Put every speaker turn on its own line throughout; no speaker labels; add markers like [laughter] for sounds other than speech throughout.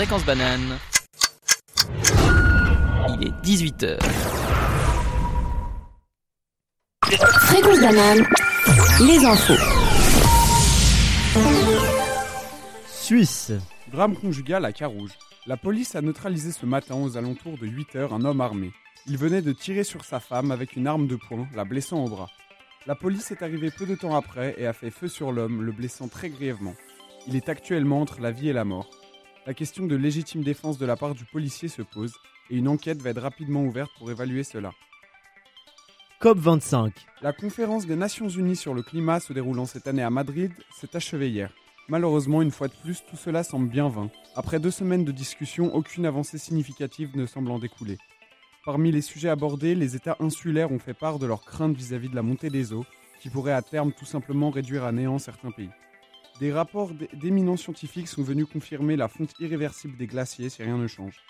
Fréquence banane. Il est 18h.
Fréquence banane. Les infos.
Suisse.
Drame conjugal à Carouge. La police a neutralisé ce matin aux alentours de 8h un homme armé. Il venait de tirer sur sa femme avec une arme de poing, la blessant au bras. La police est arrivée peu de temps après et a fait feu sur l'homme, le blessant très grièvement. Il est actuellement entre la vie et la mort. La question de légitime défense de la part du policier se pose et une enquête va être rapidement ouverte pour évaluer cela.
COP25.
La conférence des Nations Unies sur le climat se déroulant cette année à Madrid s'est achevée hier. Malheureusement, une fois de plus, tout cela semble bien vain. Après deux semaines de discussion, aucune avancée significative ne semble en découler. Parmi les sujets abordés, les États insulaires ont fait part de leurs craintes vis-à-vis de la montée des eaux, qui pourrait à terme tout simplement réduire à néant certains pays. Des rapports d'éminents scientifiques sont venus confirmer la fonte irréversible des glaciers si rien ne change.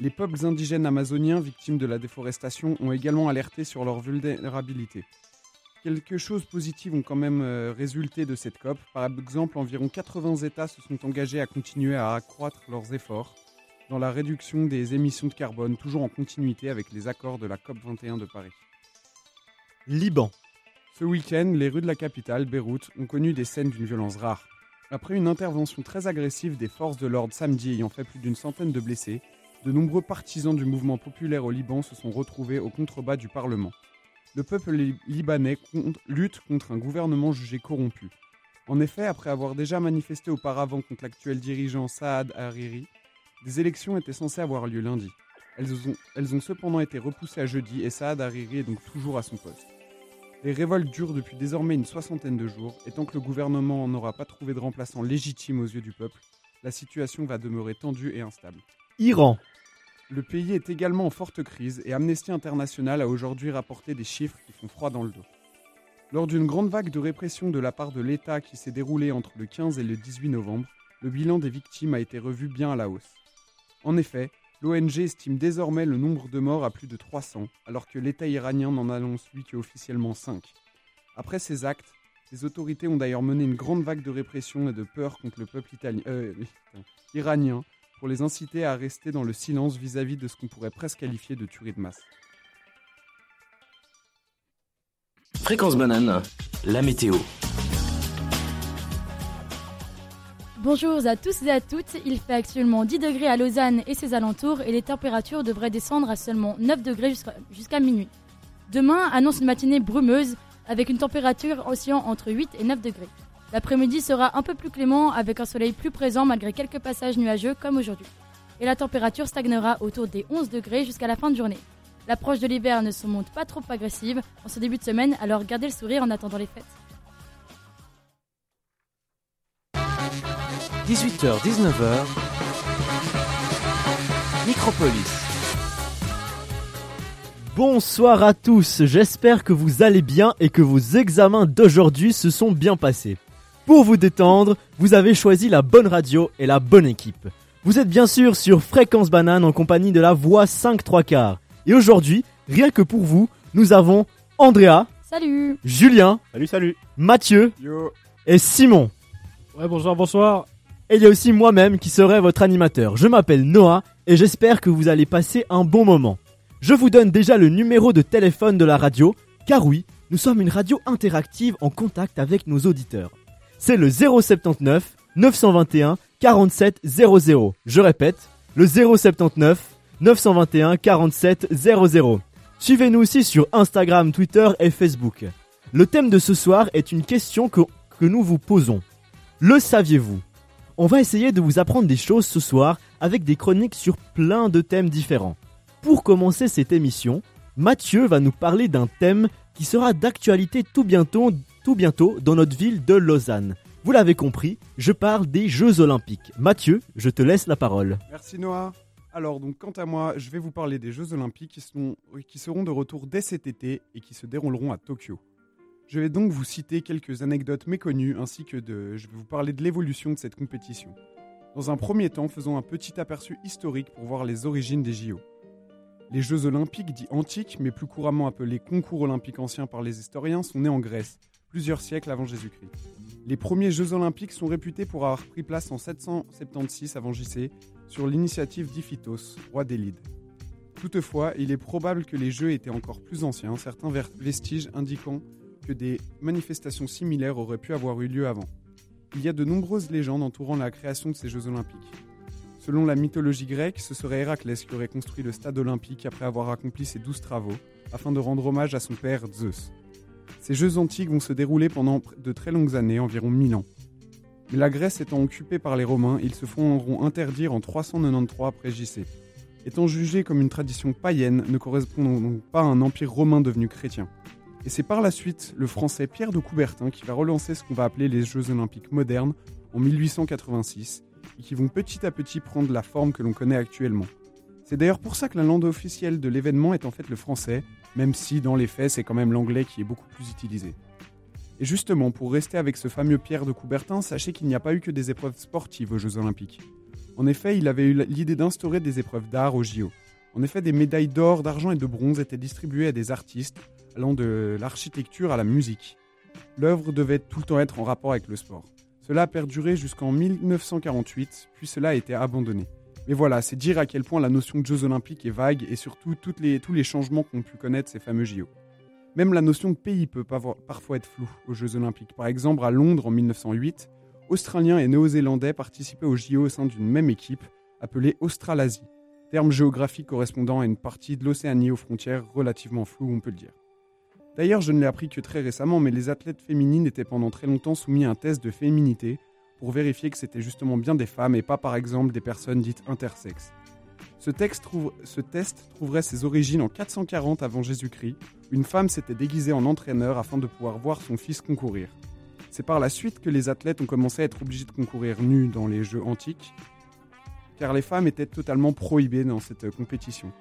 Les peuples indigènes amazoniens victimes de la déforestation ont également alerté sur leur vulnérabilité. Quelque chose positif ont quand même euh, résulté de cette COP. Par exemple, environ 80 États se sont engagés à continuer à accroître leurs efforts dans la réduction des émissions de carbone, toujours en continuité avec les accords de la COP 21 de Paris.
Liban.
Ce week-end, les rues de la capitale, Beyrouth, ont connu des scènes d'une violence rare. Après une intervention très agressive des forces de l'ordre samedi ayant fait plus d'une centaine de blessés, de nombreux partisans du mouvement populaire au Liban se sont retrouvés au contrebas du Parlement. Le peuple libanais lutte contre un gouvernement jugé corrompu. En effet, après avoir déjà manifesté auparavant contre l'actuel dirigeant Saad Hariri, des élections étaient censées avoir lieu lundi. Elles ont, elles ont cependant été repoussées à jeudi et Saad Hariri est donc toujours à son poste. Les révoltes durent depuis désormais une soixantaine de jours, et tant que le gouvernement n'aura pas trouvé de remplaçant légitime aux yeux du peuple, la situation va demeurer tendue et instable.
Iran.
Le pays est également en forte crise et Amnesty International a aujourd'hui rapporté des chiffres qui font froid dans le dos. Lors d'une grande vague de répression de la part de l'État qui s'est déroulée entre le 15 et le 18 novembre, le bilan des victimes a été revu bien à la hausse. En effet, l'ONG estime désormais le nombre de morts à plus de 300, alors que l'État iranien n'en annonce lui qu'officiellement 5. Après ces actes, les autorités ont d'ailleurs mené une grande vague de répression et de peur contre le peuple euh, iranien pour les inciter à rester dans le silence vis-à-vis -vis de ce qu'on pourrait presque qualifier de tuerie de masse.
Fréquence banane, la météo.
Bonjour à tous et à toutes, il fait actuellement 10 degrés à Lausanne et ses alentours et les températures devraient descendre à seulement 9 degrés jusqu'à minuit. Demain annonce une matinée brumeuse avec une température oscillant entre 8 et 9 degrés. L'après-midi sera un peu plus clément avec un soleil plus présent malgré quelques passages nuageux comme aujourd'hui. Et la température stagnera autour des 11 degrés jusqu'à la fin de journée. L'approche de l'hiver ne se monte pas trop agressive en ce début de semaine, alors gardez le sourire en attendant les fêtes.
18h, 19h, Micropolis.
Bonsoir à tous, j'espère que vous allez bien et que vos examens d'aujourd'hui se sont bien passés. Pour vous détendre, vous avez choisi la bonne radio et la bonne équipe. Vous êtes bien sûr sur Fréquence Banane en compagnie de la voix 5 3 quarts. Et aujourd'hui, rien que pour vous, nous avons Andrea.
Salut
Julien.
Salut, salut
Mathieu.
Yo
Et Simon.
Ouais, bonsoir, bonsoir
Et il y a aussi moi-même qui serai votre animateur. Je m'appelle Noah et j'espère que vous allez passer un bon moment. Je vous donne déjà le numéro de téléphone de la radio, car oui, nous sommes une radio interactive en contact avec nos auditeurs. C'est le 079 921 47 00. Je répète, le 079 921 47 00. Suivez-nous aussi sur Instagram, Twitter et Facebook. Le thème de ce soir est une question que, que nous vous posons. Le saviez-vous? On va essayer de vous apprendre des choses ce soir avec des chroniques sur plein de thèmes différents. Pour commencer cette émission, Mathieu va nous parler d'un thème qui sera d'actualité tout bientôt, dans notre ville de Lausanne. Vous l'avez compris, je parle des Jeux Olympiques. Mathieu, je te laisse la parole.
Merci Noah. Alors donc quant à moi, je vais vous parler des Jeux Olympiques qui seront de retour dès cet été et qui se dérouleront à Tokyo. Je vais donc vous citer quelques anecdotes méconnues ainsi que de, je vais vous parler de l'évolution de cette compétition. Dans un premier temps, faisons un petit aperçu historique pour voir les origines des JO. Les Jeux Olympiques dits antiques, mais plus couramment appelés concours olympiques anciens par les historiens, sont nés en Grèce, plus plusieurs siècles avant Jésus-Christ. Les premiers Jeux olympiques sont réputés pour avoir pris place en 776 avant JC sur l'initiative d'Iphitos, roi d'Élide. Toutefois, il est probable que les Jeux étaient encore plus anciens, certains vestiges indiquant que des manifestations similaires auraient pu avoir eu lieu avant. Il y a de nombreuses légendes entourant la création de ces Jeux olympiques. Selon la mythologie grecque, ce serait Héraclès qui aurait construit le stade olympique après avoir accompli ses douze travaux, afin de rendre hommage à son père Zeus. Ces Jeux antiques vont se dérouler pendant de très longues années, environ 1000 ans. Mais la Grèce étant occupée par les Romains, ils se feront interdire en 393 après JC. Étant jugés comme une tradition païenne, ne correspondant donc pas à un empire romain devenu chrétien. Et c'est par la suite le français Pierre de Coubertin qui va relancer ce qu'on va appeler les Jeux olympiques modernes en 1886 et qui vont petit à petit prendre la forme que l'on connaît actuellement. C'est d'ailleurs pour ça que la langue officielle de l'événement est en fait le français, même si dans les faits c'est quand même l'anglais qui est beaucoup plus utilisé. Et justement, pour rester avec ce fameux Pierre de Coubertin, sachez qu'il n'y a pas eu que des épreuves sportives aux Jeux Olympiques. En effet, il avait eu l'idée d'instaurer des épreuves d'art aux JO. En effet, des médailles d'or, d'argent et de bronze étaient distribuées à des artistes, allant de l'architecture à la musique. L'œuvre devait tout le temps être en rapport avec le sport. Cela a perduré jusqu'en 1948, puis cela a été abandonné. Mais voilà, c'est dire à quel point la notion de Jeux olympiques est vague et surtout tous les changements qu'ont pu connaître ces fameux JO. Même la notion de pays peut parfois être floue aux Jeux olympiques. Par exemple, à Londres en 1908, Australiens et Néo-Zélandais participaient aux JO au sein d'une même équipe, appelée Australasie, terme géographique correspondant à une partie de l'Océanie aux frontières relativement floues, on peut le dire. D'ailleurs, je ne l'ai appris que très récemment, mais les athlètes féminines étaient pendant très longtemps soumis à un test de féminité pour vérifier que c'était justement bien des femmes et pas par exemple des personnes dites intersexes. Ce, test trouverait ses origines en 440 avant Jésus-Christ. Une femme s'était déguisée en entraîneur afin de pouvoir voir son fils concourir. C'est par la suite que les athlètes ont commencé à être obligés de concourir nus dans les Jeux antiques, car les femmes étaient totalement prohibées dans cette compétition.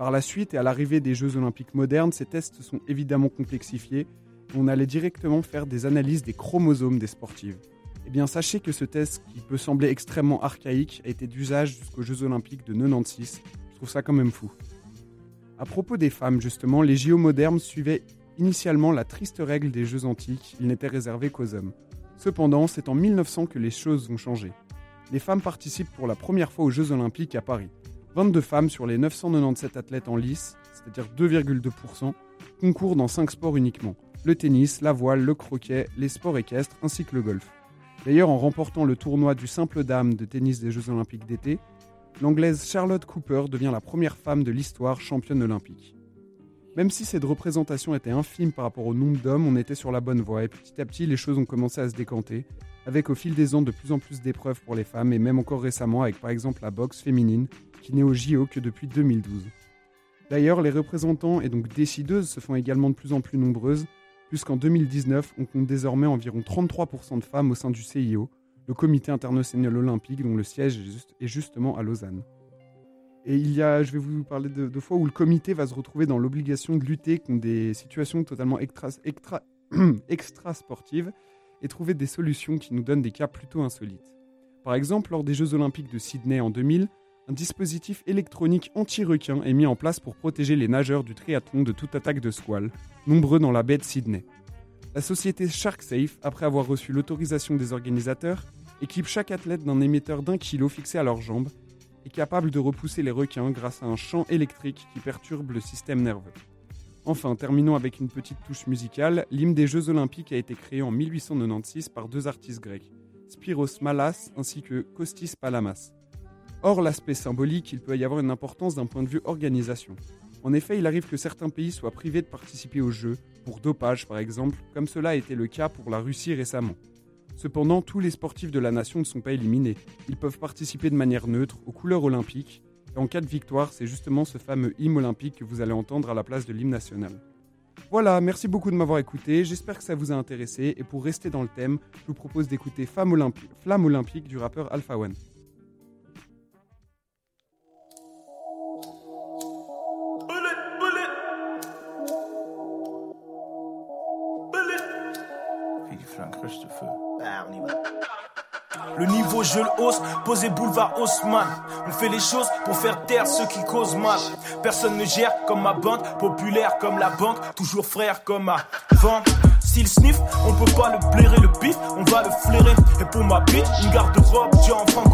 Par la suite et à l'arrivée des Jeux olympiques modernes, ces tests sont évidemment complexifiés. On allait directement faire des analyses des chromosomes des sportives. Eh bien, sachez que ce test, qui peut sembler extrêmement archaïque, a été d'usage jusqu'aux Jeux olympiques de 96. Je trouve ça quand même fou. À propos des femmes, justement, les JO modernes suivaient initialement la triste règle des Jeux antiques, ils n'étaient réservés qu'aux hommes. Cependant, c'est en 1900 que les choses ont changé. Les femmes participent pour la première fois aux Jeux olympiques à Paris. 22 femmes sur les 997 athlètes en lice, c'est-à-dire 2,2%, concourent dans 5 sports uniquement. Le tennis, la voile, le croquet, les sports équestres ainsi que le golf. D'ailleurs, en remportant le tournoi du simple dame de tennis des Jeux olympiques d'été, l'anglaise Charlotte Cooper devient la première femme de l'histoire championne olympique. Même si cette représentation était infime par rapport au nombre d'hommes, on était sur la bonne voie et petit à petit les choses ont commencé à se décanter, avec au fil des ans de plus en plus d'épreuves pour les femmes et même encore récemment avec par exemple la boxe féminine qui n'est au JO que depuis 2012. D'ailleurs, les représentants et donc décideuses se font également de plus en plus nombreuses, puisqu'en 2019, on compte désormais environ 33% de femmes au sein du CIO, le Comité international olympique dont le siège est justement à Lausanne. Et il y a, je vais vous parler de, fois où le comité va se retrouver dans l'obligation de lutter contre des situations totalement extra, extra, [clears throat] extra sportives et trouver des solutions qui nous donnent des cas plutôt insolites. Par exemple, lors des Jeux olympiques de Sydney en 2000, un dispositif électronique anti-requin est mis en place pour protéger les nageurs du triathlon de toute attaque de squale, nombreux dans la baie de Sydney. La société SharkSafe, après avoir reçu l'autorisation des organisateurs, équipe chaque athlète d'un émetteur d'un kilo fixé à leurs jambes et capable de repousser les requins grâce à un champ électrique qui perturbe le système nerveux. Enfin, terminons avec une petite touche musicale. L'hymne des Jeux Olympiques a été créé en 1896 par deux artistes grecs, Spiros Malas ainsi que Kostis Palamas. Or, l'aspect symbolique, il peut y avoir une importance d'un point de vue organisation. En effet, il arrive que certains pays soient privés de participer aux Jeux, pour dopage par exemple, comme cela a été le cas pour la Russie récemment. Cependant, tous les sportifs de la nation ne sont pas éliminés. Ils peuvent participer de manière neutre, aux couleurs olympiques, et en cas de victoire, c'est justement ce fameux hymne olympique que vous allez entendre à la place de l'hymne national. Voilà, merci beaucoup de m'avoir écouté, j'espère que ça vous a intéressé, et pour rester dans le thème, je vous propose d'écouter Flamme Olympique du rappeur Alpha One. Christopher. Ah, on.
Le niveau je le hausse, posé boulevard Haussmann. On fait les choses pour faire taire ceux qui causent mal. Personne ne gère comme ma bande, populaire comme la banque, toujours frère comme ma vente. Style sniff, on peut pas le blairer, le bif, on va le flairer. Et pour ma bite, une garde-robe, j'ai en franco.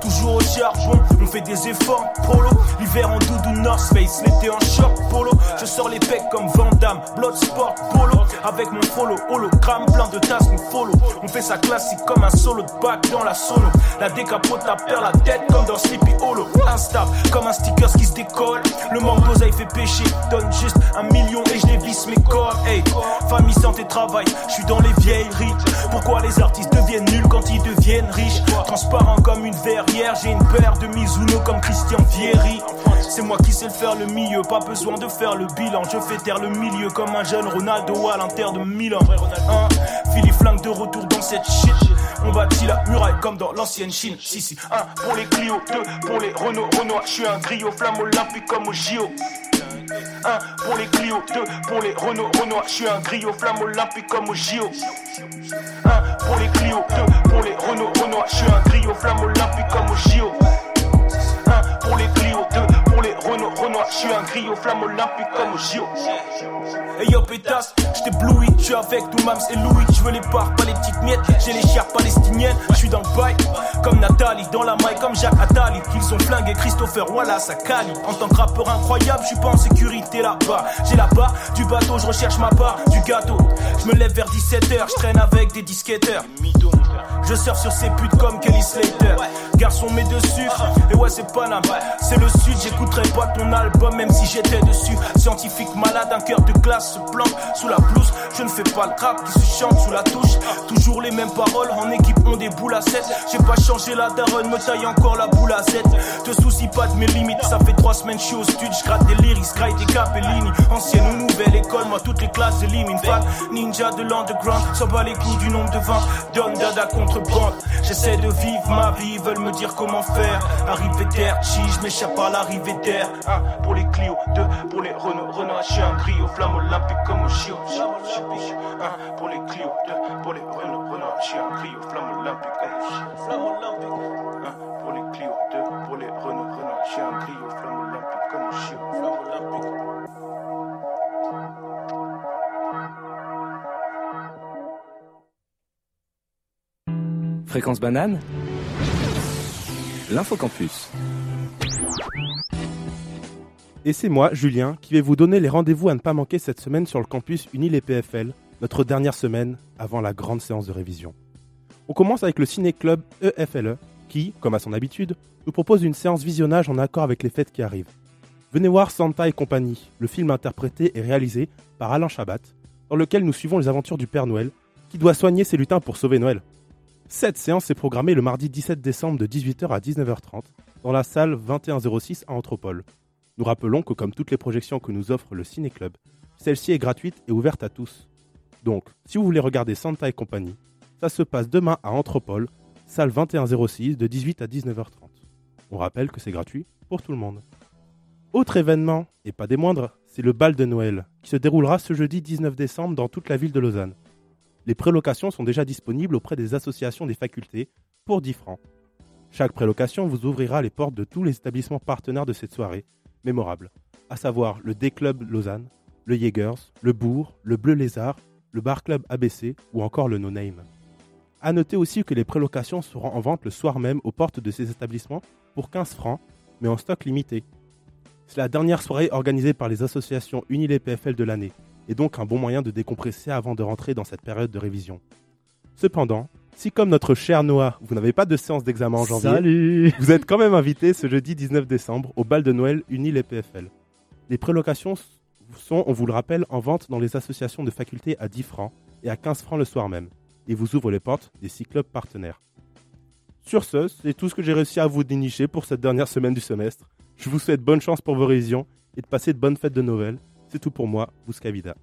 Toujours au charbon, on fait des efforts, polo. L'hiver en doudou North Face, l'été en short, polo. Je sors les pecs comme Van Damme, Bloodsport, polo. Avec mon follow, hologramme, plein de tasses, nous follow. On fait ça classique comme un solo de dans la sono. La décapote, la perd la tête comme dans Sleepy Hollow. Insta, comme un sticker qui se décolle. Le manque d'oseille fait pécher, donne juste un million et je dévisse mes corps. Hey, famille, santé, travail, je suis dans les vieilleries. Pourquoi les artistes deviennent nuls quand ils deviennent riches? Transparent comme une verrière, j'ai une paire de Mizuno comme Christian Vieri. C'est moi qui sais le faire le milieu, pas besoin de faire le bilan. Je fais taire le milieu comme un jeune Ronaldo à l'Inter de Milan. Hein? Philippe Flingue de retour dans cette shit. On bâtit la muraille comme dans l'ancienne Chine. Si, si, un pour les Clio, deux pour les Renault, Renault. Je suis un griot, flamme olympique comme au JO. Un pour les Clio, deux pour les Renault, Renault. Je suis un griot, flamme olympique comme au JO. Un pour les Clio, deux pour les Renault, Renault. Je suis un griot, flamme olympique comme au JO. Un pour les Clio, deux pour les Renault, Renault. Je suis un griot, flamme olympique comme au JO. Hey yo pétasse, j't'ai bloui, j'suis avec tout Mams et Louis, j'veux les parts, pas les petites miettes, j'ai les chars palestiniennes, j'suis dans le bail, comme Nathalie, dans la maille comme Jacques Attali, qu'ils ont flingué Christopher Wallace à Cali, en tant que rappeur incroyable, j'suis pas en sécurité là-bas, j'ai la part du bateau, je recherche ma part du gâteau, je me lève vers 17h, je traîne avec des disquetteurs, je surfe sur ces putes comme Kelly Slater, garçon met de sucre, et ouais c'est pas c'est le sud, j'écouterai pas ton album même si j'étais dessus, scientifique malade, un cœur de glace se plante sous la blouse. Je ne fais pas le rap qui se chante sous la touche. Toujours les mêmes paroles, en équipe on des boules à 7. J'ai pas changé la daronne, me taille encore la boule à 7. Te soucie pas de mes limites, ça fait trois semaines je suis au studio, je gratte des lyrics, graille des capellini. Ancienne ou nouvelle école, moi toutes les classes éliminent. Fan, ninja de l'underground, s'en bat les coups du nombre de vins. Donne dada contre bande. J'essaie de vivre ma vie, ils veulent me dire comment faire. Arrivé terre, chi, je m'échappe à l'arrivée d'air. Pour les Clio, deux pour les Renault, Renault, comme au pour les Clio, deux pour les Renault, Renault, je suis un griot, flamme olympique comme au JO. Flamme olympique. Un pour les Clio, deux pour les Renault, Renault, je suis un griot, flamme olympique comme au JO. Flamme olympique.
Fréquence banane L'infocampus.
Et c'est moi, Julien, qui vais vous donner les rendez-vous à ne pas manquer cette semaine sur le campus Unil et PFL, notre dernière semaine avant la grande séance de révision. On commence avec le ciné-club EFLE, qui, comme à son habitude, nous propose une séance visionnage en accord avec les fêtes qui arrivent. Venez voir Santa et compagnie, le film interprété et réalisé par Alain Chabat, dans lequel nous suivons les aventures du Père Noël, qui doit soigner ses lutins pour sauver Noël. Cette séance est programmée le mardi 17 décembre de 18h à 19h30 dans la salle 2106 à Anthropole. Nous rappelons que comme toutes les projections que nous offre le Ciné Club, celle-ci est gratuite et ouverte à tous. Donc, si vous voulez regarder Santa et compagnie, ça se passe demain à Anthropole, salle 2106 de 18 à 19h30. On rappelle que c'est gratuit pour tout le monde. Autre événement, et pas des moindres, c'est le bal de Noël, qui se déroulera ce jeudi 19 décembre dans toute la ville de Lausanne. Les prélocations sont déjà disponibles auprès des associations des facultés pour 10 francs. Chaque prélocation vous ouvrira les portes de tous les établissements partenaires de cette soirée mémorable, à savoir le D-Club Lausanne, le Jaegers, le Bourg, le Bleu Lézard, le Bar Club ABC ou encore le No Name. A noter aussi que les prélocations seront en vente le soir même aux portes de ces établissements pour 15 francs, mais en stock limité. C'est la dernière soirée organisée par les associations Unil et PFL de l'année, et donc un bon moyen de décompresser avant de rentrer dans cette période de révision. Cependant, si comme notre cher Noah, vous n'avez pas de séance d'examen en janvier,
Salut
vous êtes quand même invité ce jeudi 19 décembre au bal de Noël Unil et PFL. Les prélocations sont, on vous le rappelle, en vente dans les associations de facultés à 10 francs et à 15 francs le soir même, et vous ouvrent les portes des six clubs partenaires. Sur ce, c'est tout ce que j'ai réussi à vous dénicher pour cette dernière semaine du semestre. Je vous souhaite bonne chance pour vos révisions et de passer de bonnes fêtes de Noël. C'est tout pour moi, Bouscavida.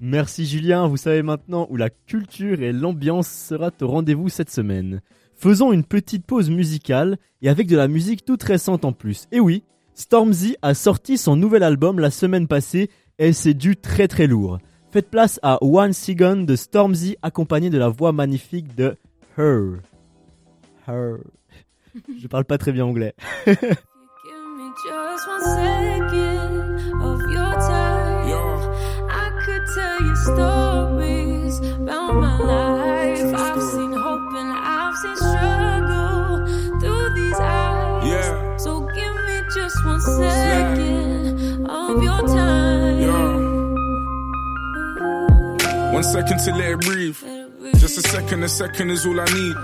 Merci Julien, vous savez maintenant où la culture et l'ambiance sera au rendez-vous cette semaine. Faisons une petite pause musicale et avec de la musique toute récente en plus. Et oui, Stormzy a sorti son nouvel album la semaine passée et c'est du très très lourd. Faites place à One Second de Stormzy accompagné de la voix magnifique de Her. Her. [laughs] Je parle pas très bien anglais. [laughs]
story About my life, I've seen hope and I've seen struggle through these eyes.
Yeah.
So give me just one second of your time.
One second to let it breathe. Just a second, a second is all I need.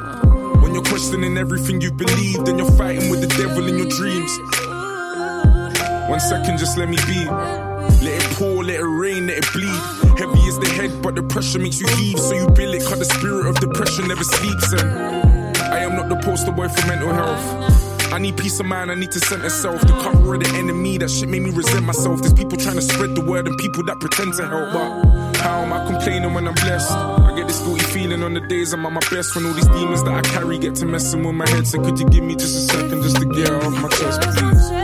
When you're questioning everything you believe, then you're fighting with the devil in your dreams. One second, just let me be. Let it pour, let it rain, let it bleed. Heavy is the head, but the pressure makes you heave. So you bill it, cause the spirit of depression never sleeps. And I am not the poster boy for mental health. I need peace of mind, I need to center self. The cover of the enemy, that shit made me resent myself. There's people trying to spread the word and people that pretend to help. But how am I complaining when I'm blessed? I get this guilty feeling on the days I'm at my best when all these demons that I carry get to messing with my head. So could you give me just a second just to get off my chest, please?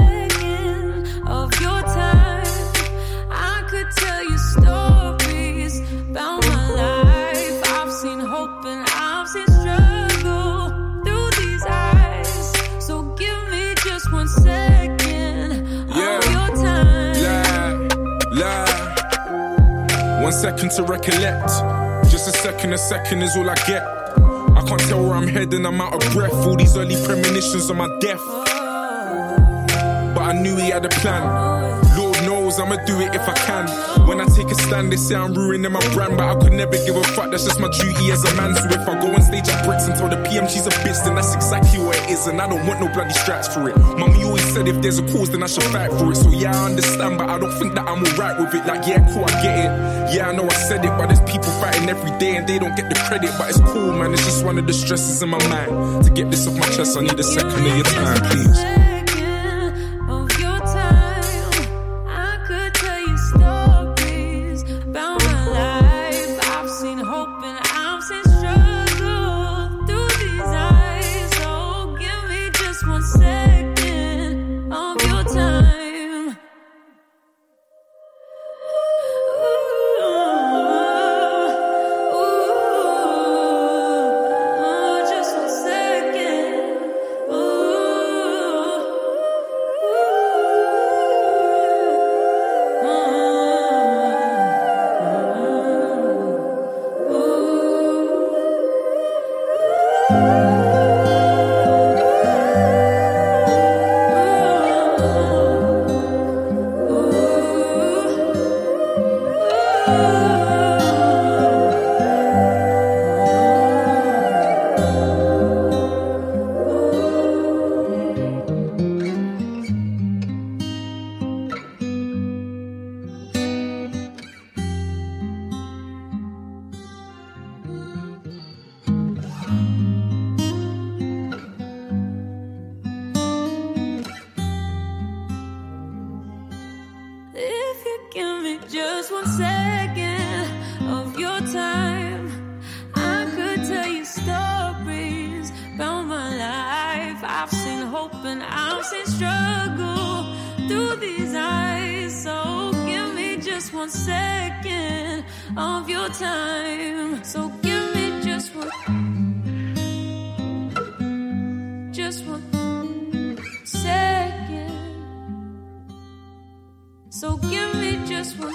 Second
to recollect. Just a second, a second is all I get. I can't tell where I'm heading, I'm out of breath. All these early premonitions of my death. But I knew he had a plan. Lord knows I'ma do it if I can. When I take a stand, they say I'm ruining my brand, but I could never give a fuck. That's just my duty as a man. So if I go on stage at Brits and tell the PM she's a bitch, then that's exactly what it is, and I don't want no bloody straps for it. Mummy said if there's a cause, then I should fight for it. So yeah, I understand, but I don't think that I'm alright with it. Like yeah, cool, I get it. Yeah, I know I said it, but there's people fighting every day and they don't get the credit. But it's cool, man. It's just one of the stresses in my mind. To get this off my chest, I need a second of your time, please.
Seen hope and struggle through these eyes. So give me just one second of your time. So give me just one, just one second. So give me just one,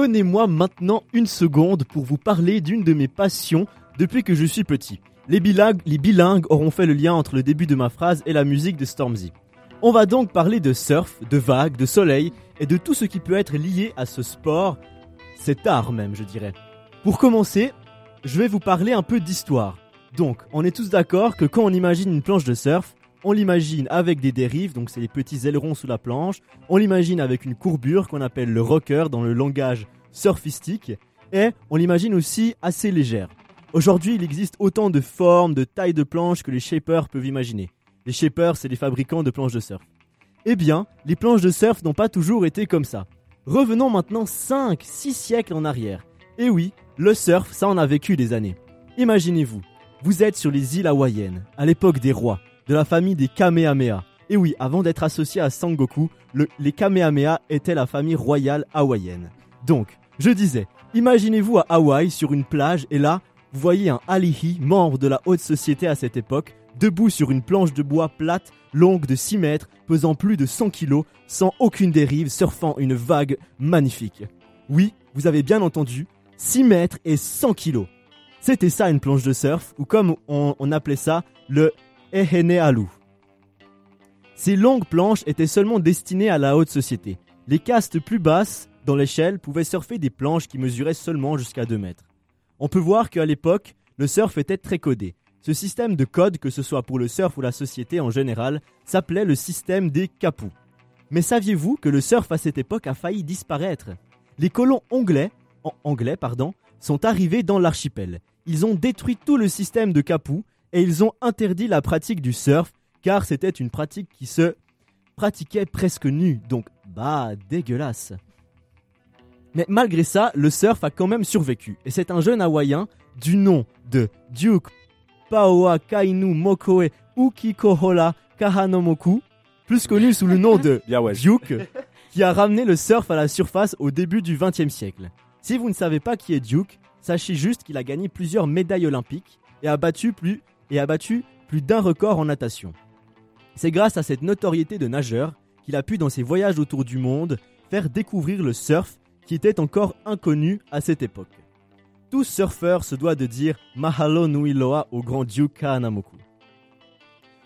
Donnez-moi maintenant une seconde pour vous parler d'une de mes passions depuis que je suis petit. Les bilingues, les bilingues auront fait le lien entre le début de ma phrase et la musique de Stormzy. On va donc parler de surf, de vagues, de soleil et de tout ce qui peut être lié à ce sport, cet art même je dirais. Pour commencer, je vais vous parler un peu d'histoire. Donc, on est tous d'accord que quand on imagine une planche de surf, on l'imagine avec des dérives, donc c'est les petits ailerons sous la planche, on l'imagine avec une courbure qu'on appelle le rocker dans le langage surfistique, et on l'imagine aussi assez légère. Aujourd'hui, il existe autant de formes, de tailles de planches que les shapers peuvent imaginer. Les shapers, c'est les fabricants de planches de surf. Eh bien, les planches de surf n'ont pas toujours été comme ça. Revenons maintenant 5, 6 siècles en arrière. Et oui, le surf, ça en a vécu des années. Imaginez-vous, vous êtes sur les îles hawaïennes, à l'époque des rois, de la famille des Kamehameha. Et oui, avant d'être associé à Sangoku, le- les Kamehameha étaient la famille royale hawaïenne. Donc, je disais, imaginez-vous à Hawaï sur une plage et là, vous voyez un Alihi, membre de la haute société à cette époque, debout sur une planche de bois plate, longue de 6 mètres, pesant plus de 100 kilos, sans aucune dérive, surfant une vague magnifique. Oui, vous avez bien entendu, 6 mètres et 100 kilos. C'était ça une planche de surf, ou comme on appelait ça, le Ehenealu. Ces longues planches étaient seulement destinées à la haute société. Les castes plus basses, dans l'échelle, pouvaient surfer des planches qui mesuraient seulement jusqu'à 2 mètres. On peut voir qu'à l'époque, le surf était très codé. Ce système de code, que ce soit pour le surf ou la société en général, s'appelait le système des capous. Mais saviez-vous que le surf à cette époque a failli disparaître? Les colons anglais, anglais pardon, sont arrivés dans l'archipel. Ils ont détruit tout le système de capous et ils ont interdit la pratique du surf car c'était une pratique qui se pratiquait presque nue, donc bah dégueulasse. Mais malgré ça, le surf a quand même survécu et c'est un jeune hawaïen du nom de Duke Paoa Kainu Mokoe Ukikohola Kahanomoku, plus connu sous le nom de. [laughs] Duke, qui a ramené le surf à la surface au début du XXe siècle. Si vous ne savez pas qui est Duke, sachez juste qu'il a gagné plusieurs médailles olympiques et a battu plus, et a battu plus d'un record en natation. C'est grâce à cette notoriété de nageur qu'il a pu dans ses voyages autour du monde faire découvrir le surf qui était encore inconnu à cette époque. Tout surfeur se doit de dire Mahalo nui loa au grand Duke Kahanamoku.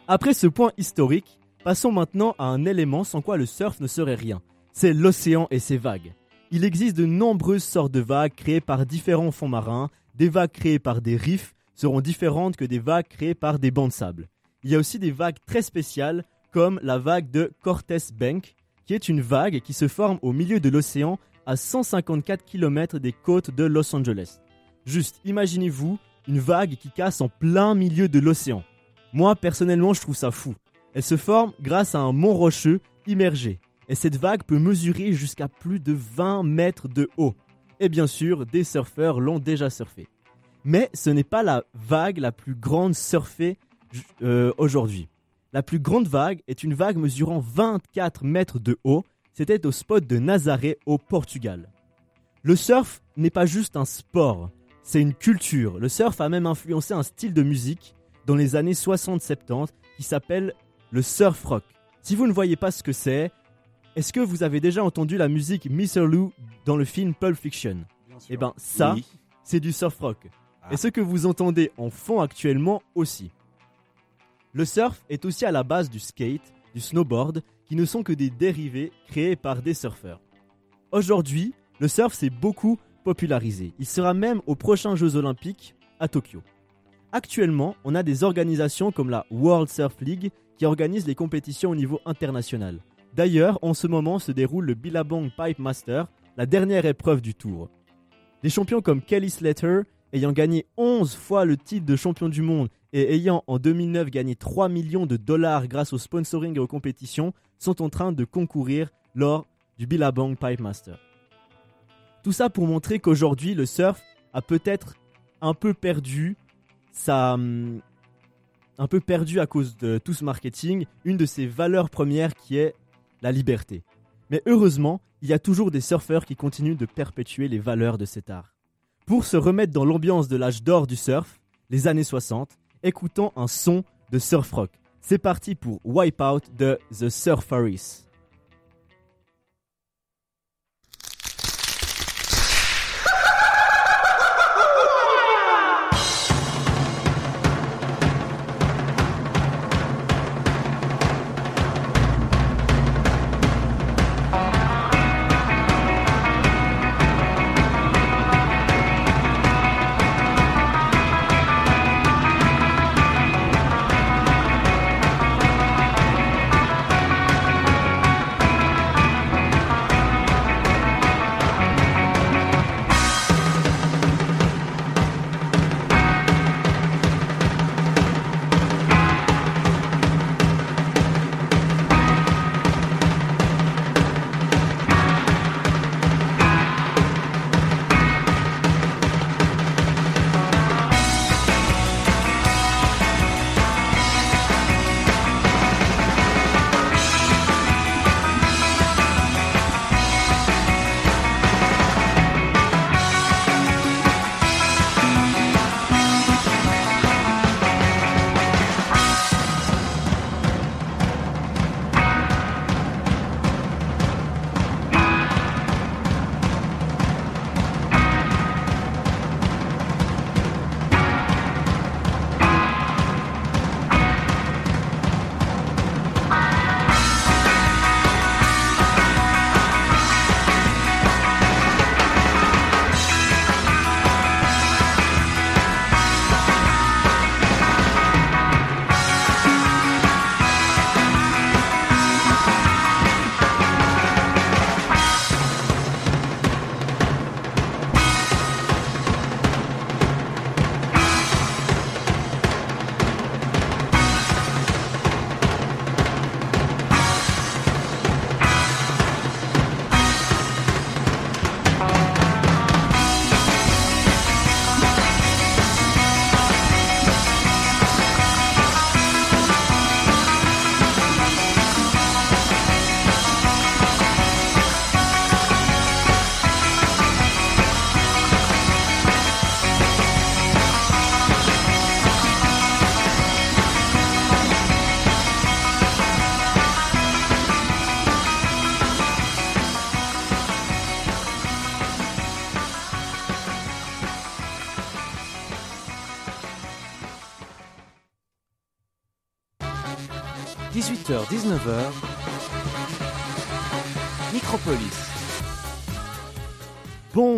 Après ce point historique, passons maintenant à un élément sans quoi le surf ne serait rien. C'est l'océan et ses vagues. Il existe de nombreuses sortes de vagues créées par différents fonds marins. Des vagues créées par des riffs seront différentes que des vagues créées par des bancs de sable. Il y a aussi des vagues très spéciales comme la vague de Cortes Bank, qui est une vague qui se forme au milieu de l'océan à 154 km des côtes de Los Angeles. Juste, imaginez-vous une vague qui casse en plein milieu de l'océan. Moi, personnellement, je trouve ça fou. Elle se forme grâce à un mont rocheux immergé. Et cette vague peut mesurer jusqu'à plus de 20 mètres de haut. Et bien sûr, des surfeurs l'ont déjà surfé. Mais ce n'est pas la vague la plus grande surfée euh, aujourd'hui. La plus grande vague est une vague mesurant 24 mètres de haut. C'était au spot de Nazaré au Portugal. Le surf n'est pas juste un sport, c'est une culture. Le surf a même influencé un style de musique dans les années 60-70 qui s'appelle le surf rock. Si vous ne voyez pas ce que c'est, est-ce que vous avez déjà entendu la musique Mr. Lou dans le film Pulp Fiction? Eh ben ça,
Oui.
c'est du surf rock.
Ah.
Et ce que vous entendez en fond actuellement aussi. Le surf est aussi à la base du skate, du snowboard, qui ne sont que des dérivés créés par des surfeurs. Aujourd'hui, le surf s'est beaucoup popularisé. Il sera même aux prochains Jeux olympiques à Tokyo. Actuellement, on a des organisations comme la World Surf League qui organisent les compétitions au niveau international. D'ailleurs, en ce moment se déroule le Billabong Pipe Master, la dernière épreuve du tour. Des champions comme Kelly Slater, ayant gagné 11 fois le titre de champion du monde et ayant en 2009 gagné 3 millions de dollars grâce au sponsoring et aux compétitions, sont en train de concourir lors du Billabong Pipe Master. Tout ça pour montrer qu'aujourd'hui, le surf a peut-être un peu perdu sa. hum, un peu perdu à cause de tout ce marketing, une de ses valeurs premières qui est la liberté. Mais heureusement, il y a toujours des surfeurs qui continuent de perpétuer les valeurs de cet art. Pour se remettre dans l'ambiance de l'âge d'or du surf, les années 60, écoutons un son de surf rock. C'est parti pour Wipeout de The Surfaris.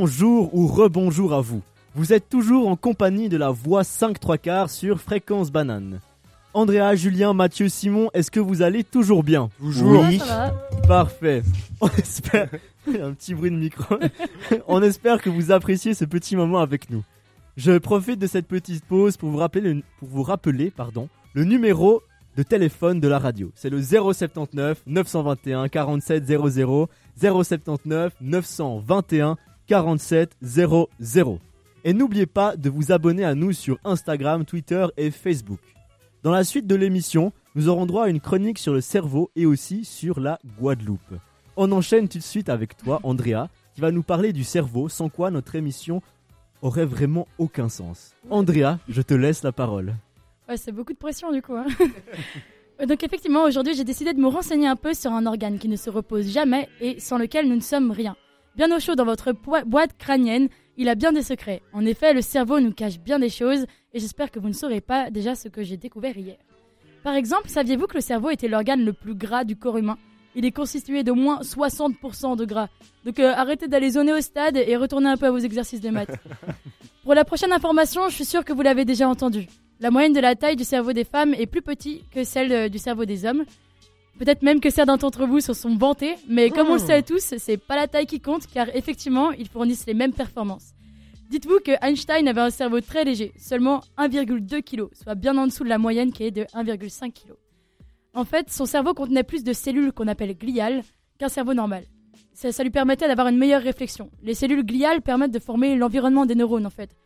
Bonjour ou rebonjour à vous. Vous êtes toujours en compagnie de la voix 5 3 quarts sur Fréquence Banane. Andrea, Julien, Mathieu, Simon, est-ce que vous allez toujours bien?
Toujours.
Oui.
Ça va
Parfait. [laughs] On espère. Un petit bruit de micro. [laughs] On espère que vous appréciez ce petit moment avec nous. Je profite de cette petite pause pour vous rappeler, le, pour vous rappeler pardon, le numéro de téléphone de la radio. C'est le 079 921 47 00 079 921 47 00. Et n'oubliez pas de vous abonner à nous sur Instagram, Twitter et Facebook. Dans la suite de l'émission, nous aurons droit à une chronique sur le cerveau et aussi sur la Guadeloupe. On enchaîne tout de suite avec toi, Andrea, qui va nous parler du cerveau, sans quoi notre émission aurait vraiment aucun sens. Andrea, je te laisse la parole.
Ouais, c'est beaucoup de pression du coup. hein. Donc effectivement, aujourd'hui, j'ai décidé de me renseigner un peu sur un organe qui ne se repose jamais et sans lequel nous ne sommes rien. Bien au chaud dans votre boîte crânienne, il a bien des secrets. En effet, le cerveau nous cache bien des choses et j'espère que vous ne saurez pas déjà ce que j'ai découvert hier. Par exemple, saviez-vous que le cerveau était l'organe le plus gras du corps humain? Il est constitué d'au moins 60% de gras. Donc euh, arrêtez d'aller zoner au stade et retournez un peu à vos exercices de maths. [laughs] Pour la prochaine information, je suis sûre que vous l'avez déjà entendu. La moyenne de la taille du cerveau des femmes est plus petite que celle euh, du cerveau des hommes. Peut-être même que certains d'entre vous se sont vantés, mais comme on le sait tous, c'est pas la taille qui compte car effectivement, ils fournissent les mêmes performances. Dites-vous que Einstein avait un cerveau très léger, seulement 1,2 kg, soit bien en dessous de la moyenne qui est de 1,5 kg. En fait, son cerveau contenait plus de cellules qu'on appelle gliales qu'un cerveau normal. Ça, ça lui permettait d'avoir une meilleure réflexion. Les cellules gliales permettent de former l'environnement des neurones en fait.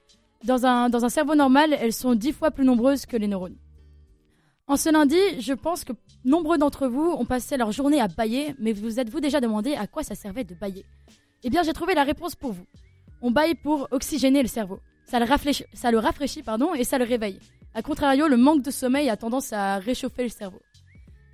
Dans un, dans un cerveau normal, elles sont dix fois plus nombreuses que les neurones. En ce lundi, je pense que nombreux d'entre vous ont passé leur journée à bailler, mais vous êtes-vous déjà demandé à quoi ça servait de bailler? Eh bien, j'ai trouvé la réponse pour vous. On baille pour oxygéner le cerveau. Ça le, rafraîchit, ça le rafraîchit pardon, et ça le réveille. A contrario, le manque de sommeil a tendance à réchauffer le cerveau.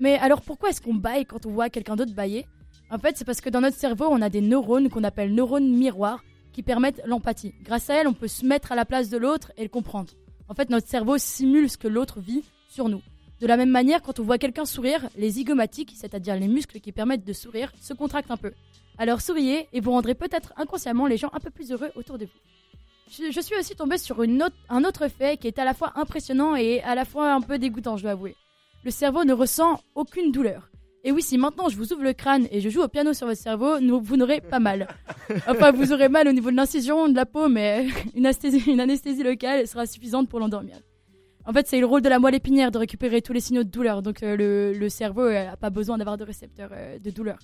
Mais alors pourquoi est-ce qu'on baille quand on voit quelqu'un d'autre bailler? En fait, c'est parce que dans notre cerveau, on a des neurones qu'on appelle neurones miroirs qui permettent l'empathie. Grâce à elles, on peut se mettre à la place de l'autre et le comprendre. En fait, notre cerveau simule ce que l'autre vit sur nous. De la même manière, quand on voit quelqu'un sourire, les zygomatiques, c'est-à-dire les muscles qui permettent de sourire, se contractent un peu. Alors souriez et vous rendrez peut-être inconsciemment les gens un peu plus heureux autour de vous. Je, suis aussi tombée sur un autre fait qui est à la fois impressionnant et à la fois un peu dégoûtant, je dois avouer. Le cerveau ne ressent aucune douleur. Et oui, si maintenant je vous ouvre le crâne et je joue au piano sur votre cerveau, vous n'aurez pas mal. Enfin, vous aurez mal au niveau de l'incision, de la peau, mais [laughs] une anesthésie locale sera suffisante pour l'endormir. En fait, c'est le rôle de la moelle épinière de récupérer tous les signaux de douleur. Donc, euh, le, le cerveau n'a pas besoin d'avoir de récepteurs euh, de douleur.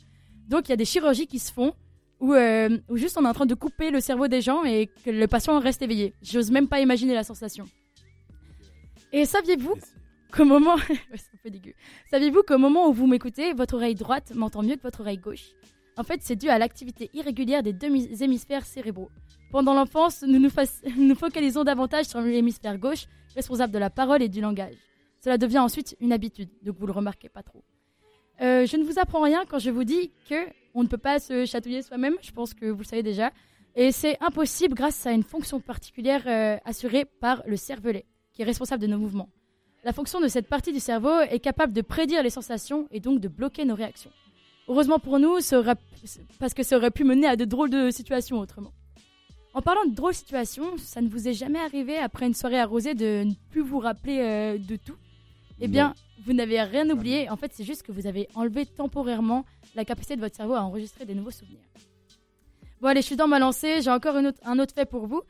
Donc, il y a des chirurgies qui se font où, euh, où juste on est en train de couper le cerveau des gens et que le patient reste éveillé. J'ose même pas imaginer la sensation. Et saviez-vous qu'au moment. [laughs] C'est un peu dégueu. Saviez-vous qu'au moment où vous m'écoutez, votre oreille droite m'entend mieux que votre oreille gauche? En fait, c'est dû à l'activité irrégulière des deux mi- hémisphères cérébraux. Pendant l'enfance, nous [laughs] nous focalisons davantage sur l'hémisphère gauche, responsable de la parole et du langage. Cela devient ensuite une habitude, donc vous le remarquez pas trop. Euh, je ne vous apprends rien quand je vous dis que on ne peut pas se chatouiller soi-même, je pense que vous le savez déjà. Et c'est impossible grâce à une fonction particulière euh, assurée par le cervelet, qui est responsable de nos mouvements. La fonction de cette partie du cerveau est capable de prédire les sensations et donc de bloquer nos réactions. Heureusement pour nous, parce que ça aurait pu mener à de drôles de situations autrement. En parlant de drôles situations, ça ne vous est jamais arrivé après une soirée arrosée de ne plus vous rappeler euh, de tout? Eh bien, vous n'avez rien oublié. En fait, c'est juste que vous avez enlevé temporairement la capacité de votre cerveau à enregistrer des nouveaux souvenirs. Bon, allez, je suis dans ma lancée. J'ai encore une autre- un autre fait pour vous.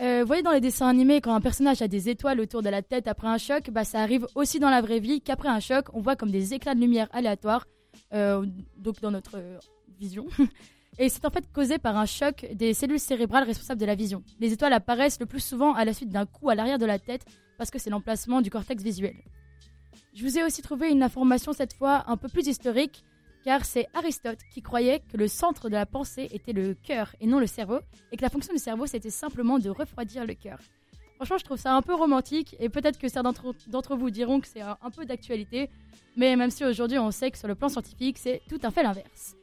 Euh, vous voyez dans les dessins animés, quand un personnage a des étoiles autour de la tête après un choc, bah, ça arrive aussi dans la vraie vie qu'après un choc, on voit comme des éclats de lumière aléatoires, euh, donc dans notre vision. [laughs] Et c'est en fait causé par un choc des cellules cérébrales responsables de la vision. Les étoiles apparaissent le plus souvent à la suite d'un coup à l'arrière de la tête parce que c'est l'emplacement du cortex visuel. Je vous ai aussi trouvé une information cette fois un peu plus historique, car c'est Aristote qui croyait que le centre de la pensée était le cœur et non le cerveau, et que la fonction du cerveau c'était simplement de refroidir le cœur. Franchement, je trouve ça un peu romantique, et peut-être que certains d'entre- vous diront que c'est un peu d'actualité, mais même si aujourd'hui on sait que sur le plan scientifique, c'est tout à fait l'inverse.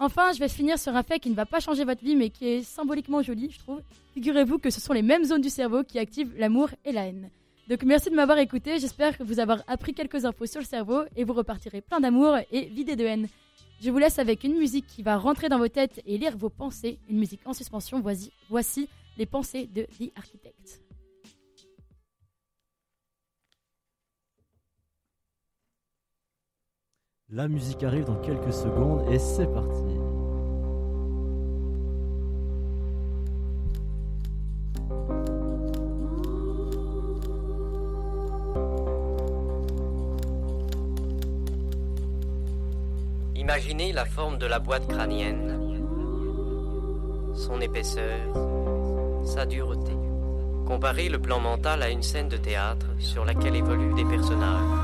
Enfin, je vais finir sur un fait qui ne va pas changer votre vie, mais qui est symboliquement joli, je trouve. Figurez-vous que ce sont les mêmes zones du cerveau qui activent l'amour et la haine. Donc merci de m'avoir écouté, j'espère que vous avoir appris quelques infos sur le cerveau et vous repartirez plein d'amour et vidé de haine. Je vous laisse avec une musique qui va rentrer dans vos têtes et lire vos pensées, une musique en suspension, voici, voici les pensées de The Architect.
La musique arrive dans quelques secondes et c'est parti.
Imaginez la forme de la boîte crânienne, son épaisseur, sa dureté. Comparez le plan mental à une scène de théâtre sur laquelle évoluent des personnages.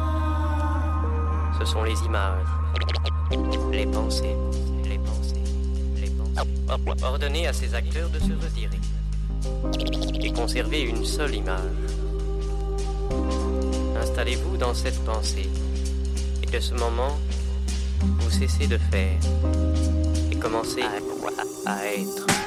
Ce sont les images, les pensées, les pensées, les pensées. Ordonnez à ces acteurs de se retirer et conservez une seule image. Installez-vous dans cette pensée et de ce moment, vous cessez de faire et commencez à, à être.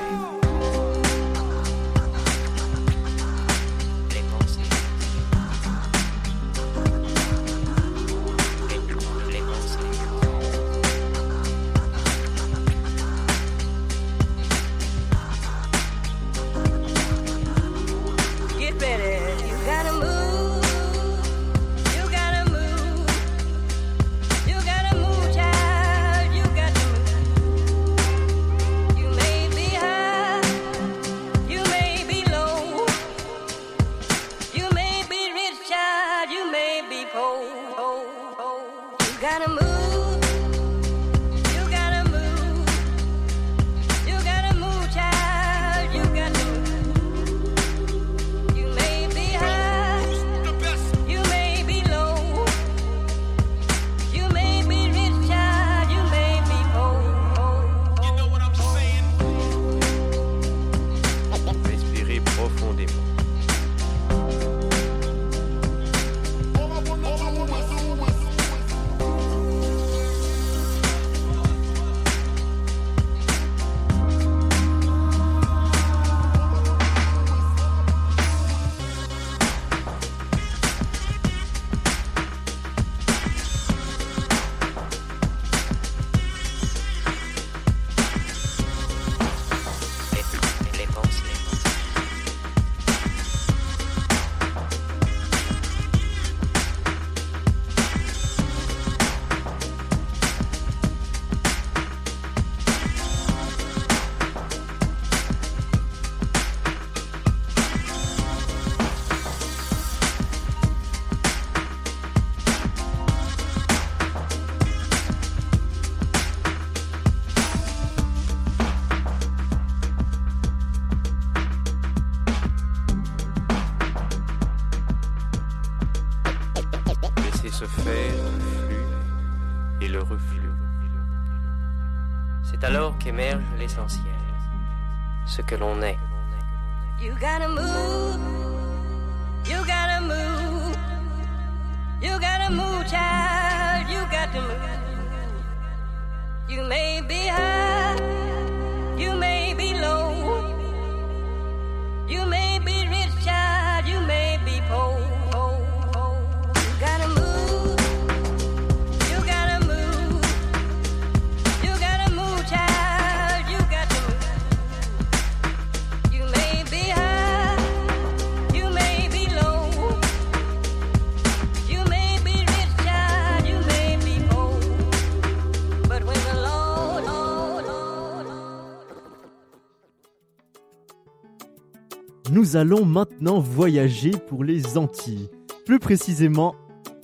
Nous allons maintenant voyager pour les Antilles, plus précisément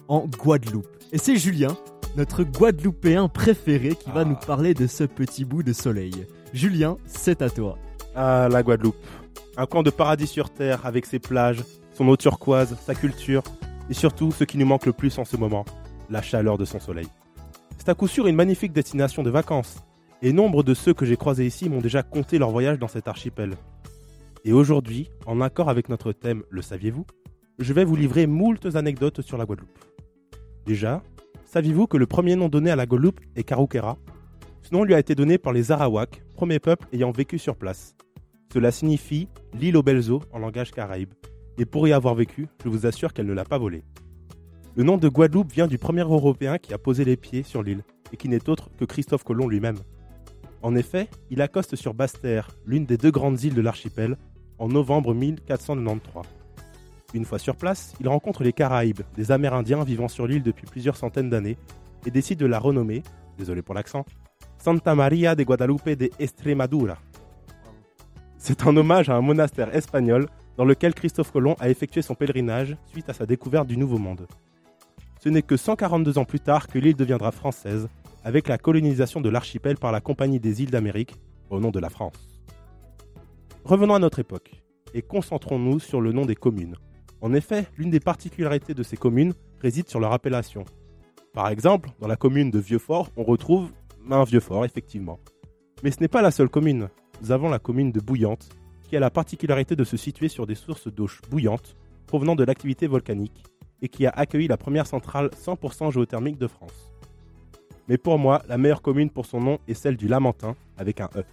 en Guadeloupe. Et c'est Julien, notre Guadeloupéen préféré, qui va nous parler de ce petit bout de soleil. Julien, c'est à toi.
Ah, la Guadeloupe. Un coin de paradis sur terre avec ses plages, son eau turquoise, sa culture et surtout ce qui nous manque le plus en ce moment, la chaleur de son soleil. C'est à coup sûr une magnifique destination de vacances et nombre de ceux que j'ai croisés ici m'ont déjà compté leur voyage dans cet archipel. Et aujourd'hui, en accord avec notre thème Le saviez-vous? Je vais vous livrer moultes anecdotes sur la Guadeloupe. Déjà, saviez-vous que le premier nom donné à la Guadeloupe est Karoukera? Ce nom lui a été donné par les Arawaks, premier peuple ayant vécu sur place. Cela signifie l'île aux belles eaux en langage caraïbe. Et pour y avoir vécu, je vous assure qu'elle ne l'a pas volé. Le nom de Guadeloupe vient du premier Européen qui a posé les pieds sur l'île, et qui n'est autre que Christophe Colomb lui-même. En effet, il accoste sur Basse-Terre, l'une des deux grandes îles de l'archipel, en novembre 1493. Une fois sur place, il rencontre les Caraïbes, des Amérindiens vivant sur l'île depuis plusieurs centaines d'années, et décide de la renommer, désolé pour l'accent, Santa Maria de Guadalupe de Estremadura. C'est un hommage à un monastère espagnol dans lequel Christophe Colomb a effectué son pèlerinage suite à sa découverte du Nouveau Monde. Ce n'est que 142 ans plus tard que l'île deviendra française, avec la colonisation de l'archipel par la Compagnie des îles d'Amérique, au nom de la France. Revenons à notre époque, et concentrons-nous sur le nom des communes. En effet, l'une des particularités de ces communes réside sur leur appellation. Par exemple, dans la commune de Vieux-Fort, on retrouve un Vieux-Fort, effectivement. Mais ce n'est pas la seule commune. Nous avons la commune de Bouillante, qui a la particularité de se situer sur des sources d'eau bouillante provenant de l'activité volcanique et qui a accueilli la première centrale 100% géothermique de France. Mais pour moi, la meilleure commune pour son nom est celle du Lamentin, avec un E.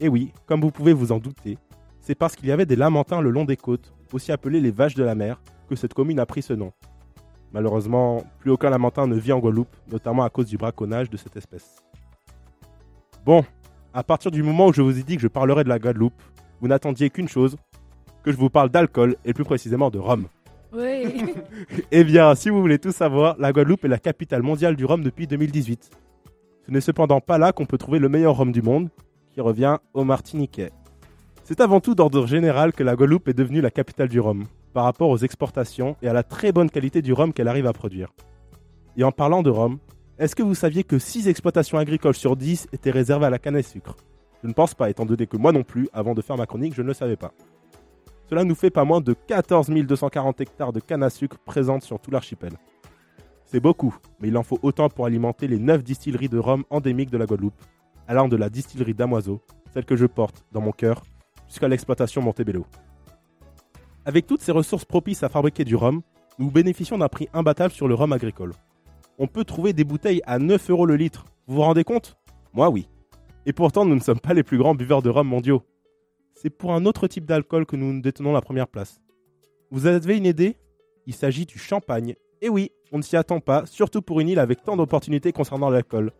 Et oui, comme vous pouvez vous en douter, c'est parce qu'il y avait des Lamentins le long des côtes, aussi appelés les vaches de la mer, que cette commune a pris ce nom. Malheureusement, plus aucun Lamentin ne vit en Guadeloupe, notamment à cause du braconnage de cette espèce. Bon, à partir du moment où je vous ai dit que je parlerai de la Guadeloupe, vous n'attendiez qu'une chose, que je vous parle d'alcool et plus précisément de rhum.
Oui. [laughs]
Eh bien, si vous voulez tout savoir, la Guadeloupe est la capitale mondiale du rhum depuis 2018. Ce n'est cependant pas là qu'on peut trouver le meilleur rhum du monde, revient au Martiniquais. C'est avant tout d'ordre général que la Guadeloupe est devenue la capitale du rhum, par rapport aux exportations et à la très bonne qualité du rhum qu'elle arrive à produire. Et en parlant de rhum, est-ce que vous saviez que 6 exploitations agricoles sur 10 étaient réservées à la canne à sucre? Je ne pense pas, étant donné que moi non plus, avant de faire ma chronique, je ne le savais pas. Cela nous fait pas moins de 14 240 hectares de canne à sucre présentes sur tout l'archipel. C'est beaucoup, mais il en faut autant pour alimenter les 9 distilleries de rhum endémiques de la Guadeloupe, allant de la distillerie d'Amoiseau, celle que je porte dans mon cœur, jusqu'à l'exploitation Montebello. Avec toutes ces ressources propices à fabriquer du rhum, nous bénéficions d'un prix imbattable sur le rhum agricole. On peut trouver des bouteilles à 9 euros le litre, vous vous rendez compte? Moi oui. Et pourtant nous ne sommes pas les plus grands buveurs de rhum mondiaux. C'est pour un autre type d'alcool que nous détenons la première place. Vous avez une idée? Il s'agit du champagne. Et oui, on ne s'y attend pas, surtout pour une île avec tant d'opportunités concernant l'alcool.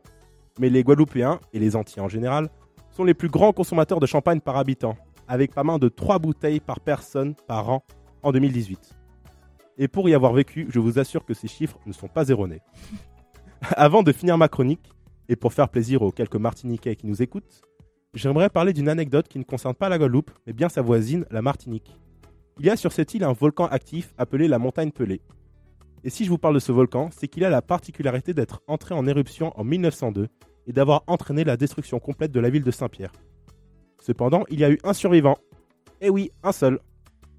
Mais les Guadeloupéens, et les Antillais en général, sont les plus grands consommateurs de champagne par habitant, avec pas moins de 3 bouteilles par personne par an en 2018. Et pour y avoir vécu, je vous assure que ces chiffres ne sont pas erronés. [laughs] Avant de finir ma chronique, et pour faire plaisir aux quelques Martiniquais qui nous écoutent, j'aimerais parler d'une anecdote qui ne concerne pas la Guadeloupe, mais bien sa voisine, la Martinique. Il y a sur cette île un volcan actif appelé la montagne Pelée. Et si je vous parle de ce volcan, c'est qu'il a la particularité d'être entré en éruption en 1902 et d'avoir entraîné la destruction complète de la ville de Saint-Pierre. Cependant, il y a eu un survivant. Eh oui, un seul.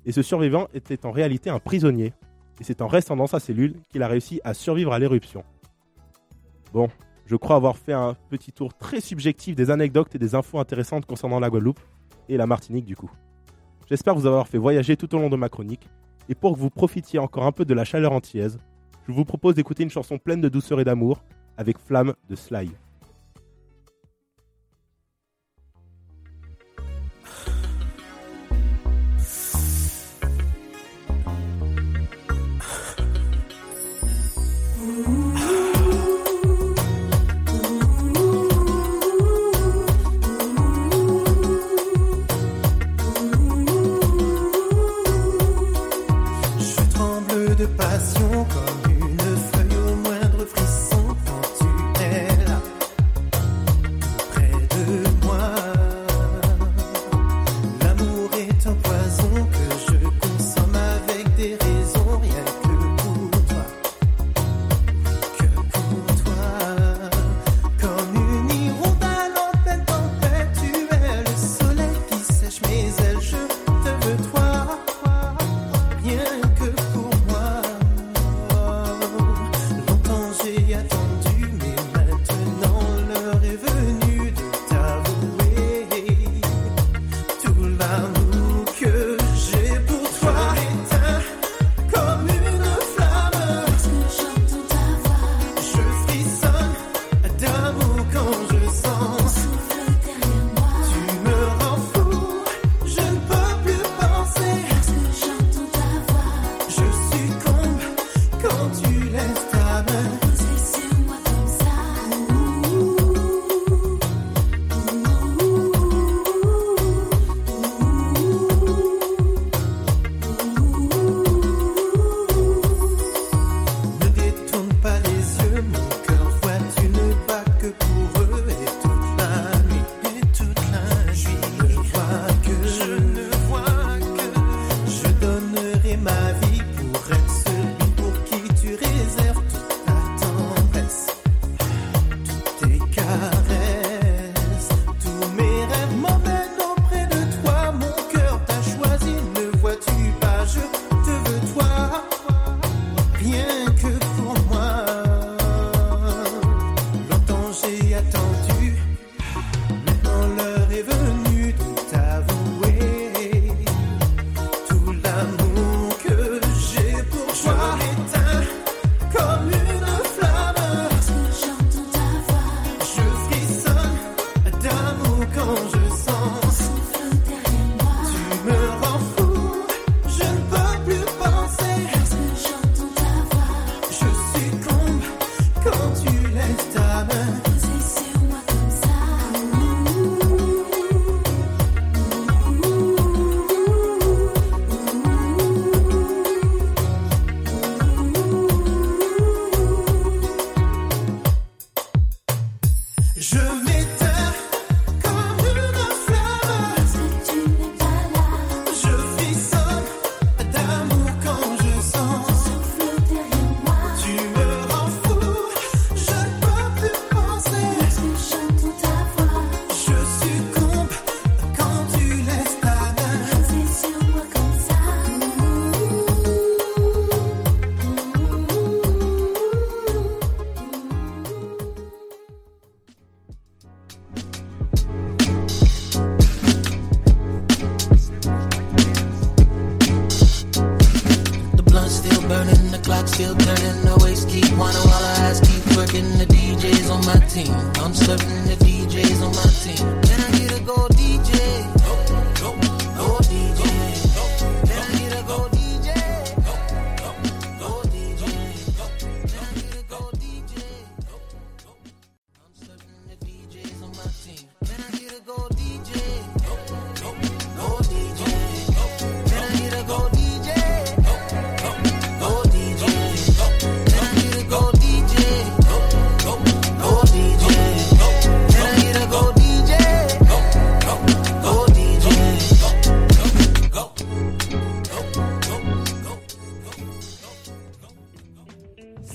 Et ce survivant était en réalité un prisonnier. Et c'est en restant dans sa cellule qu'il a réussi à survivre à l'éruption. Bon, je crois avoir fait un petit tour très subjectif des anecdotes et des infos intéressantes concernant la Guadeloupe et la Martinique du coup. J'espère vous avoir fait voyager tout au long de ma chronique. Et pour que vous profitiez encore un peu de la chaleur antillaise, je vous propose d'écouter une chanson pleine de douceur et d'amour avec Flamme de Sly.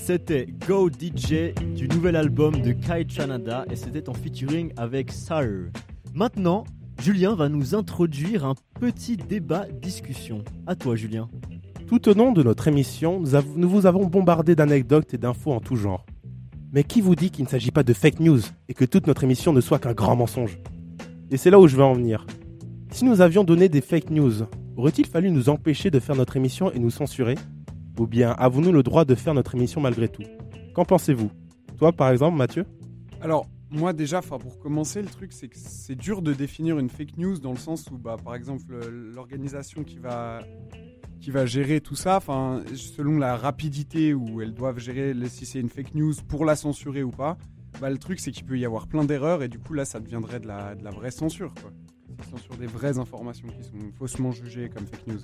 C'était Go DJ du nouvel album de Kai Chanada et c'était en featuring avec Sire. Maintenant, Julien va nous introduire un petit débat discussion. À toi Julien.
Tout au long de notre émission, nous, vous avons bombardé d'anecdotes et d'infos en tout genre. Mais qui vous dit qu'il ne s'agit pas de fake news et que toute notre émission ne soit qu'un grand mensonge? Et c'est là où je veux en venir. Si nous avions donné des fake news, aurait-il fallu nous empêcher de faire notre émission et nous censurer? Ou bien avons-nous le droit de faire notre émission malgré tout? Qu'en pensez-vous? Toi par exemple, Mathieu?
Alors, moi déjà, pour commencer, le truc, c'est que c'est dur de définir une fake news dans le sens où, bah, par exemple, le- l'organisation qui va, qui va gérer tout ça, selon la rapidité où elles doivent gérer si c'est une fake news pour la censurer ou pas, bah, le truc, c'est qu'il peut y avoir plein d'erreurs et du coup, là, ça deviendrait de la, de la vraie censure, quoi. Censure des vraies informations qui sont faussement jugées comme fake news.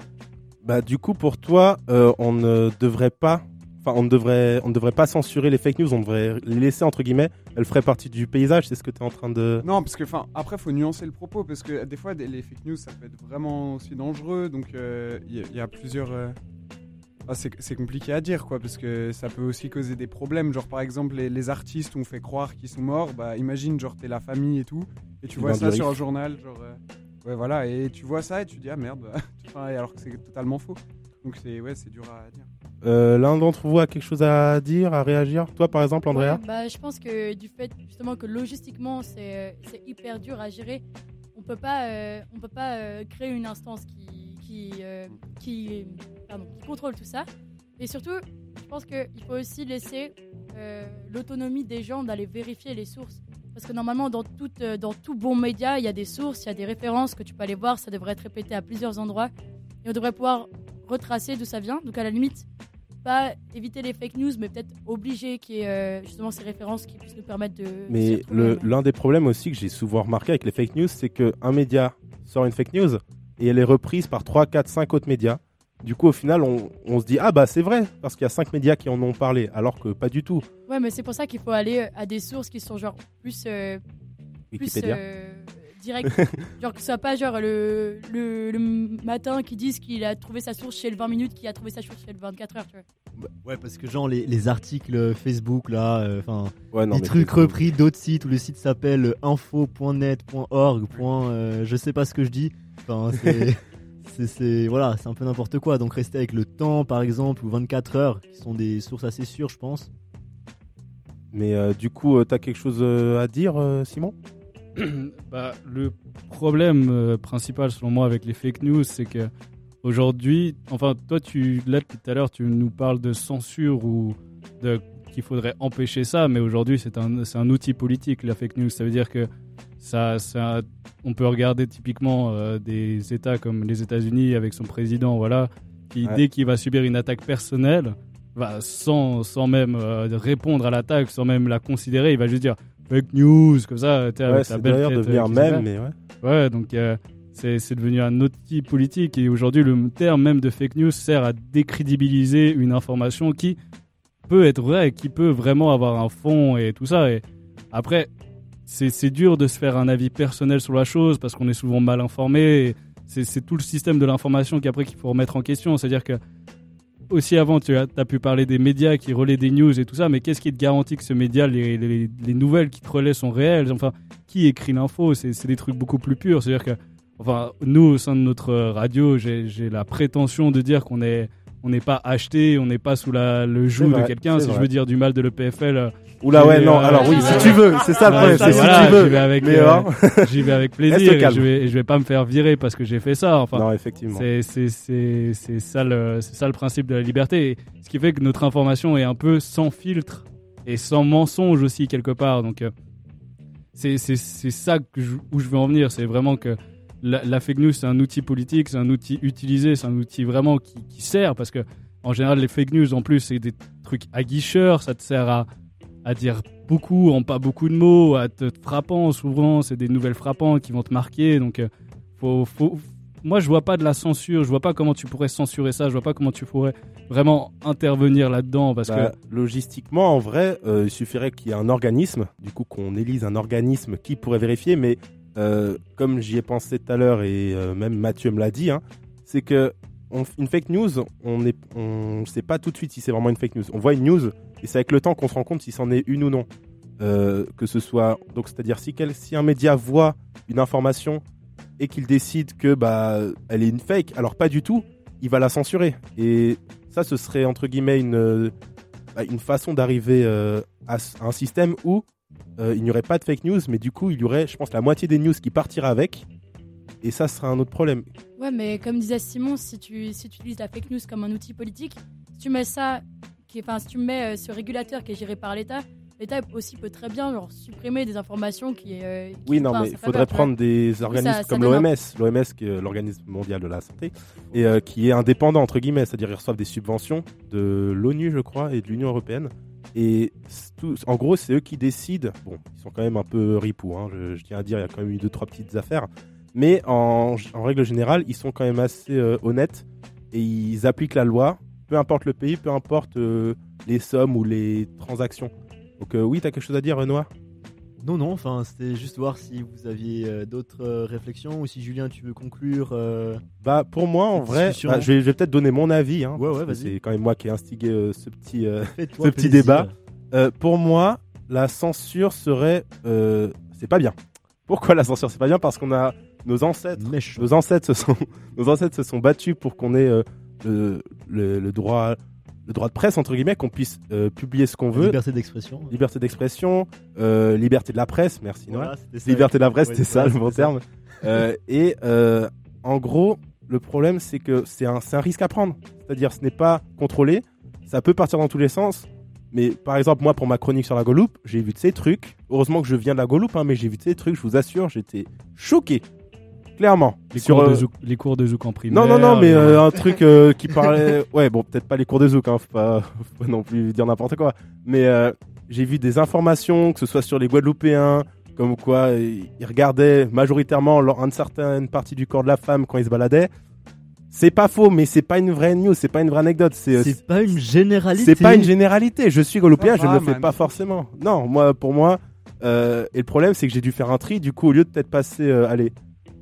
Bah du coup pour toi, euh, on ne devrait pas, enfin on ne devrait, on ne devrait pas censurer les fake news, on devrait les laisser entre guillemets. Elles feraient partie du paysage, c'est ce que tu es en train de.
Non, parce que, enfin, après, faut nuancer le propos, parce que des fois, des- les fake news, ça peut être vraiment aussi dangereux, donc euh, il y, a- il y a plusieurs. euh, ah, c'est compliqué à dire, quoi, parce que ça peut aussi causer des problèmes. Genre, par exemple, les, les artistes, on fait croire qu'ils sont morts, bah, imagine, genre, t'es la famille et tout, et tu vois ça sur un journal, genre. Ouais, voilà, et tu vois ça, et tu dis, ah merde, [laughs] alors que c'est totalement faux. Donc, c'est ouais, c'est dur à dire.
Euh, L'un d'entre vous a quelque chose à dire, à réagir? Toi par exemple, Andrea?
Ouais, bah, je pense que du fait justement que logistiquement c'est c'est hyper dur à gérer, on peut pas euh, on peut pas euh, créer une instance qui qui euh, qui, pardon, qui contrôle tout ça. Et surtout, je pense qu'il faut aussi laisser euh, l'autonomie des gens d'aller vérifier les sources. Parce que normalement, dans, euh, dans tout bon média, il y a des sources, il y a des références que tu peux aller voir, ça devrait être répété à plusieurs endroits. Et on devrait pouvoir retracer d'où ça vient. Donc à la limite, pas éviter les fake news, mais peut-être obliger qu'il y ait euh, justement ces références qui puissent nous permettre de.
Mais l'un des problèmes aussi que j'ai souvent remarqué avec les fake news, c'est qu'un média sort une fake news et elle est reprise par 3, 4, 5 autres médias. Du coup, au final, on, on se dit Ah bah c'est vrai, parce qu'il y a 5 médias qui en ont parlé, alors que pas du tout.
Ouais, mais c'est pour ça qu'il faut aller euh, à des sources qui sont genre plus. euh, plus euh, direct. [laughs] genre que ce soit pas genre le, le, le matin qui disent qu'il a trouvé sa source chez le 20 minutes, qui a trouvé sa source chez le 24 heures, tu vois.
Ouais, parce que genre les, les articles Facebook là, euh, enfin,
Ouais, non,
des trucs repris d'autres sites où le site s'appelle info.net.org. euh, je sais pas ce que je dis. Enfin, c'est, [laughs] c'est, voilà, c'est un peu n'importe quoi. Donc restez avec le temps par exemple ou 24 heures, qui sont des sources assez sûres, je pense.
Mais euh, du coup, euh, t'as quelque chose euh, à dire, euh, Simon? [clears throat]
Bah, le problème euh, principal selon moi avec les fake news, c'est que aujourd'hui, enfin toi tu là depuis tout à l'heure tu nous parles de censure ou de qu'il faudrait empêcher ça, mais aujourd'hui c'est un c'est un outil politique la fake news. Ça veut dire que ça, ça on peut regarder typiquement euh, des États comme les États-Unis avec son président, voilà, qui
Ouais.
dès qu'il va subir une attaque personnelle, va sans sans même euh, répondre à l'attaque, sans même la considérer, il va juste dire fake news comme ça.
Ouais,
avec sa
c'est
belle
d'ailleurs mème,
se
mais ouais.
Ouais, donc euh, c'est c'est devenu un outil politique et aujourd'hui le terme même de fake news sert à décrédibiliser une information qui peut être vraie, qui peut vraiment avoir un fond et tout ça. Et après, c'est dur de se faire un avis personnel sur la chose parce qu'on est souvent mal informé. C'est tout le système de l'information qu'après qu'il faut remettre en question. C'est-à-dire que aussi avant, tu as, as pu parler des médias qui relaient des news et tout ça, mais qu'est-ce qui te garantit que ce média, les, les, les nouvelles qui te relaient sont réelles? Enfin, qui écrit l'info? C'est des trucs beaucoup plus purs. C'est-à-dire que, enfin, nous, au sein de notre radio, j'ai la prétention de dire qu'on est on n'est pas acheté, on n'est pas sous la, le joug de quelqu'un. Si je veux dire du mal de l'EPFL.
Oula, ouais, non,
euh,
alors oui, [laughs] si tu veux, c'est ça le problème, c'est si tu veux.
J'y vais avec, euh,
alors, [laughs]
j'y vais avec
reste
plaisir et je vais, je vais pas me faire virer parce que j'ai fait ça. Enfin,
Non, effectivement.
c'est c'est c'est c'est ça le c'est ça le principe de la liberté. Ce qui fait que notre information est un peu sans filtre et sans mensonge aussi quelque part. Donc euh, c'est c'est c'est ça que je- où je veux en venir. C'est vraiment que la, la fake news c'est un outil politique, c'est un outil utilisé, c'est un outil vraiment qui, qui sert parce que en général les fake news en plus c'est des trucs aguicheurs, ça te sert à à dire beaucoup en pas beaucoup de mots, à te frappant. Souvent, c'est des nouvelles frappantes qui vont te marquer. Donc, euh, faut, faut... moi, je vois pas de la censure. Je vois pas comment tu pourrais censurer ça. Je vois pas comment tu pourrais vraiment intervenir là-dedans parce
Bah,
que
Logistiquement, en vrai, euh, il suffirait qu'il y ait un organisme, du coup qu'on élise un organisme qui pourrait vérifier, mais euh, comme j'y ai pensé tout à l'heure et euh, même Mathieu me l'a dit, hein, c'est que on- une fake news, on ne sait pas tout de suite si c'est vraiment une fake news. On voit une news et c'est avec le temps qu'on se rend compte si c'en est une ou non. Euh, que ce soit donc c'est-à-dire si, un média voit une information et qu'il décide que bah elle est une fake, alors pas du tout, il va la censurer et ça ce serait entre guillemets une euh, bah, une façon d'arriver euh, à, un système où il n'y aurait pas de fake news, mais du coup il y aurait, je pense, la moitié des news qui partiraient avec, et ça serait un autre problème.
Ouais, mais comme disait Simon, si tu, si tu utilises la fake news comme un outil politique, si tu mets ça, qui, enfin, si tu mets euh, ce régulateur qui est géré par l'État, l'État aussi peut très bien genre, supprimer des informations qui. euh, qui
Oui, non, mais il faudrait prendre des organismes
ça-
comme l'OMS, l'OMS qui est l'organisme mondial de la santé, et euh, qui est indépendant entre guillemets, c'est-à-dire ils reçoivent des subventions de l'ONU, je crois, et de l'Union européenne. Et tout- en gros, c'est eux qui décident. Bon, ils sont quand même un peu ripoux, hein, je, je tiens à dire, il y a quand même eu deux trois petites affaires, mais en, en règle générale, ils sont quand même assez euh, honnêtes et ils appliquent la loi, peu importe le pays, peu importe euh, les sommes ou les transactions. Donc euh, oui, t'as quelque chose à dire, Renoir?
Non, non, enfin, c'était juste voir si vous aviez euh, d'autres euh, réflexions ou si Julien, tu veux conclure. euh,
Bah pour moi en vrai, bah, je vais, peut-être donner mon avis. Hein,
Ouais, ouais.
C'est quand même moi qui ai instigé ce petit, [laughs] ce petit débat. Pour moi, la censure serait, c'est pas bien. Pourquoi la censure c'est pas bien? Parce qu'on a nos ancêtres, nos ancêtres se sont, [laughs] nos ancêtres se sont battus pour qu'on ait euh, le, le- le droit, le droit de presse entre guillemets, qu'on puisse euh, publier ce qu'on veut.
liberté d'expression.
Liberté d'expression, euh, liberté de la presse, merci
Voilà, ça.
Liberté de la presse,
Ouais,
c'était ça le bon terme. Et en gros, le problème c'est que c'est un, c'est un risque à prendre. C'est-à-dire, ce n'est pas contrôlé, ça peut partir dans tous les sens. Mais par exemple, moi, pour ma chronique sur la Guadeloupe, j'ai vu de ces trucs. Heureusement que je viens de la Guadeloupe, hein, mais j'ai vu de ces trucs, je vous assure, j'étais choqué. Clairement.
les,
Sur,
cours de
euh,
zouk, les cours de zouk en primaire.
non, non, non, mais
euh,
euh, un truc euh, [laughs] qui parlait. Ouais, bon, peut-être pas les cours de zouk, hein, faut pas, [laughs] faut pas non plus dire n'importe quoi. Mais euh, j'ai vu des informations, que ce soit sur les Guadeloupéens, comme quoi ils regardaient majoritairement une certaine partie du corps de la femme quand ils se baladaient. C'est pas faux, mais c'est pas une vraie news, c'est pas une vraie anecdote. C'est
C'est pas une généralité.
c'est pas une généralité. Je suis Guadeloupéen, je ne le fais
man.
pas forcément. Non, moi, pour moi, euh, et le problème, c'est que j'ai dû faire un tri. Du coup, au lieu de peut-être passer, euh, allez,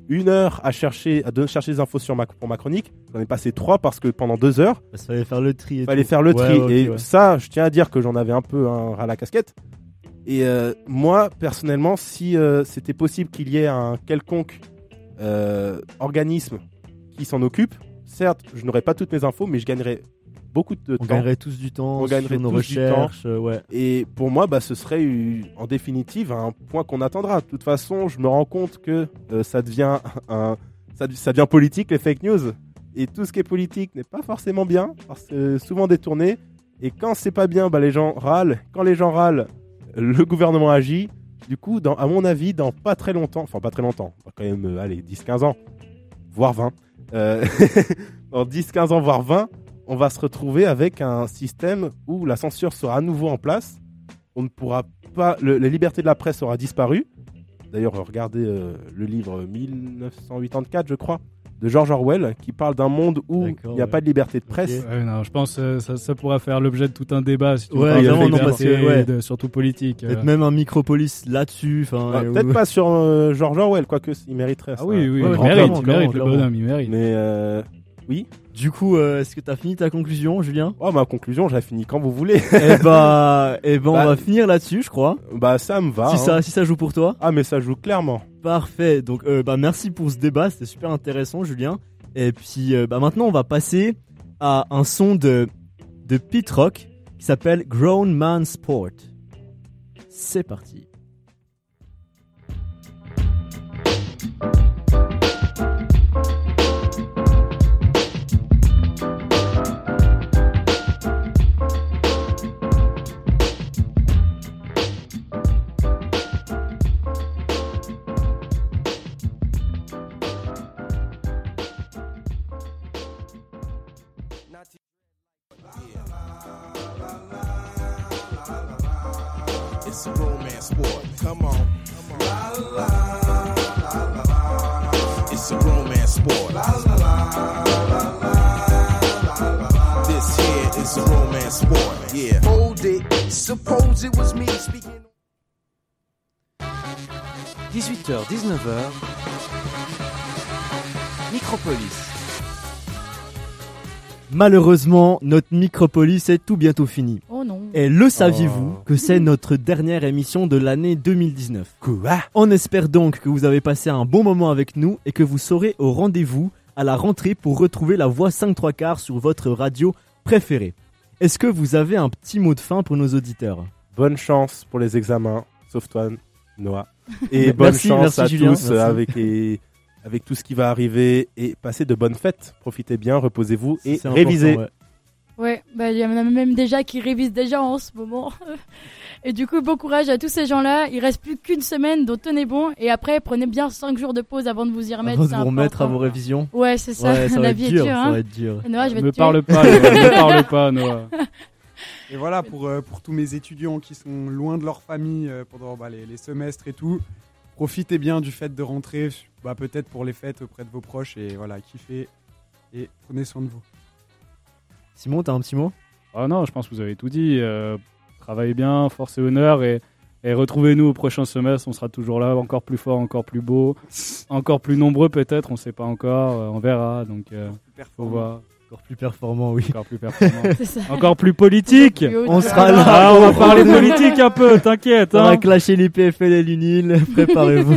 une heure à chercher, à de- chercher des infos sur ma, pour ma chronique, j'en ai passé trois parce que pendant deux heures,
Il fallait faire le tri. et
il fallait
tout.
faire le
Ouais,
tri. et
ouais.
ça, je tiens à dire que j'en avais un peu un ras à la casquette. Et euh, moi, personnellement, si euh, c'était possible qu'il y ait un quelconque euh, organisme qui s'en occupe, certes, je n'aurais pas toutes mes infos, mais je gagnerais beaucoup de
On
temps.
gagnerait tous du temps
On gagnerait
sur nos recherches. euh, ouais.
Et pour moi, bah, ce serait en définitive un point qu'on attendra. De toute façon, je me rends compte que euh, ça devient [laughs] un, ça, ça devient politique les fake news. Et tout ce qui est politique n'est pas forcément bien, parce que souvent détourné. Et quand c'est pas bien, bah, les gens râlent. Quand les gens râlent, le gouvernement agit. Du coup, dans, à mon avis, dans pas très longtemps, enfin pas très longtemps, on quand même, euh, allez, 10-15 ans, voire 20, euh, [laughs] dans 10-15 ans, voire 20, on va se retrouver avec un système où la censure sera à nouveau en place. On ne pourra pas. le- la liberté de la presse aura disparu. D'ailleurs, regardez euh, le livre 1984, je crois, de George Orwell, qui parle d'un monde où il n'y a
ouais.
pas de liberté de presse.
Ouais, non, je pense que ça, ça pourra faire l'objet de tout un débat, si tu
Ouais,
veux parler
vraiment,
de
non, parce que,
liberté,
ouais.
de- surtout politique.
Peut-être
euh.
même un micropolis là-dessus.
Ah,
euh,
Peut-être pas sur euh, George Orwell, quoique il mériterait.
Ah
ça.
oui, oui,
Ouais,
il mérite, il mérite, le bonhomme, il mérite.
Mais euh, oui.
Du coup, euh, est-ce que t'as fini ta conclusion, Julien?
Oh, ma conclusion, je la finis quand vous voulez.
Eh [laughs] bah, eh ben, on
Bah,
va finir là-dessus, je crois.
bah, ça me va.
si
hein.
ça, si ça joue pour toi.
Ah, mais ça joue clairement.
Parfait. Donc, euh, bah, merci pour ce débat. C'était super intéressant, Julien. Et puis, euh, bah, maintenant, on va passer à un son de, de Pete Rock qui s'appelle Grown Man Sport. C'est parti. Malheureusement, notre micropolis est tout bientôt fini.
Oh non.
Et le saviez-vous
Oh.
que c'est notre dernière émission de l'année 2019
Quoi?
On espère donc que vous avez passé un bon moment avec nous et que vous serez au rendez-vous à la rentrée pour retrouver la voix 5 3 quarts sur votre radio préférée. Est-ce que vous avez un petit mot de fin pour nos auditeurs?
Bonne chance pour les examens, sauf toi, Noah. Et [laughs] bonne
Merci,
chance
merci,
à
Julien,
tous
merci.
avec, les- avec tout ce qui va arriver et passez de bonnes fêtes. Profitez bien, reposez-vous et révisez.
ouais.
Ouais, bah il y en a même déjà qui révisent déjà en ce moment. [laughs] Et du coup, bon courage à tous ces gens-là. Il reste plus qu'une semaine, donc tenez bon. Et après, prenez bien 5 jours de pause avant de vous y remettre.
Avant de vous remettre à vos révisions.
Ouais, c'est ça.
Ouais, ça [laughs] va
La
être
vie
dur,
est dure.
ça
hein.
va être dur.
Noah, je vais
Me
te
parle pas, Noah, ne [laughs] parle pas, Noah.
Et voilà, pour, euh, pour tous mes étudiants qui sont loin de leur famille euh, pendant bah, les, les semestres et tout, profitez bien du fait de rentrer, bah, peut-être pour les fêtes auprès de vos proches, et voilà, kiffez et prenez soin de vous.
Simon, t'as un petit mot?
Ah non, je pense que vous avez tout dit. Euh, travaillez bien, force et honneur et, et retrouvez-nous au prochain semestre. On sera toujours là, encore plus fort, encore plus beau, [laughs] encore plus nombreux peut-être. On sait pas encore, euh, on verra. Donc, euh, faut voir.
Encore plus performant, oui.
Encore plus performant. [laughs] Encore plus politique.
On sera là.
Ah, on va parler [laughs] politique un peu, t'inquiète.
On
Hein.
va clasher les PFL et l'UNIL, préparez-vous.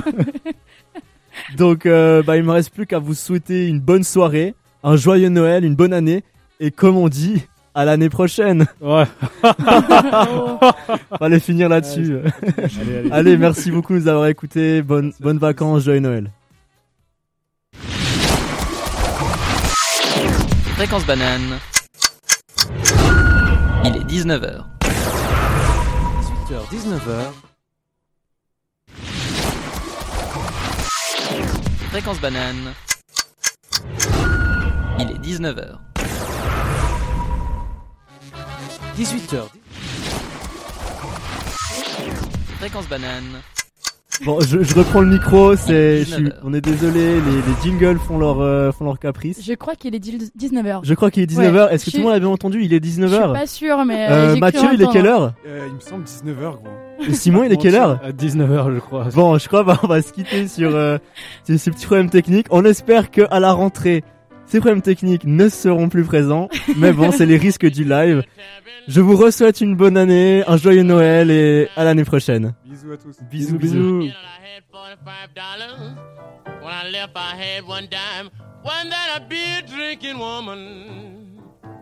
[laughs] Donc, euh, bah, il me reste plus qu'à vous souhaiter une bonne soirée, un joyeux Noël, une bonne année, et comme on dit, à l'année prochaine.
Ouais.
Fallait finir là-dessus.
Allez, allez.
Allez, merci beaucoup de nous avoir écoutés. Bonne, bonnes vacances, joyeux Noël.
Fréquence banane. Il est 19h.
18h, 19h.
Fréquence banane. Il est 19h.
18h.
Fréquence banane.
Bon, je, je reprends le micro, c'est, je suis-
19
on est désolé, les, les jingles font leur, euh, font leur caprice.
Je crois qu'il est 19h.
Je crois qu'il est 19h. Est-ce que tout le monde a bien entendu? Il est 19h.
Je suis pas sûre, mais. euh,
Euh, Mathieu, il est quelle heure?
Euh, il me semble 19h, gros.
Et Simon, il est quelle heure?
À 19h, je crois.
Bon, je crois bah, on va se quitter sur euh, ces, ces petits problèmes techniques. On espère que à la rentrée, ces problèmes techniques ne seront plus présents. Mais bon, c'est les risques du live. Je vous souhaite une bonne année, un joyeux Noël et à l'année prochaine.
Bisous à tous.
Bisous, bisous.
When I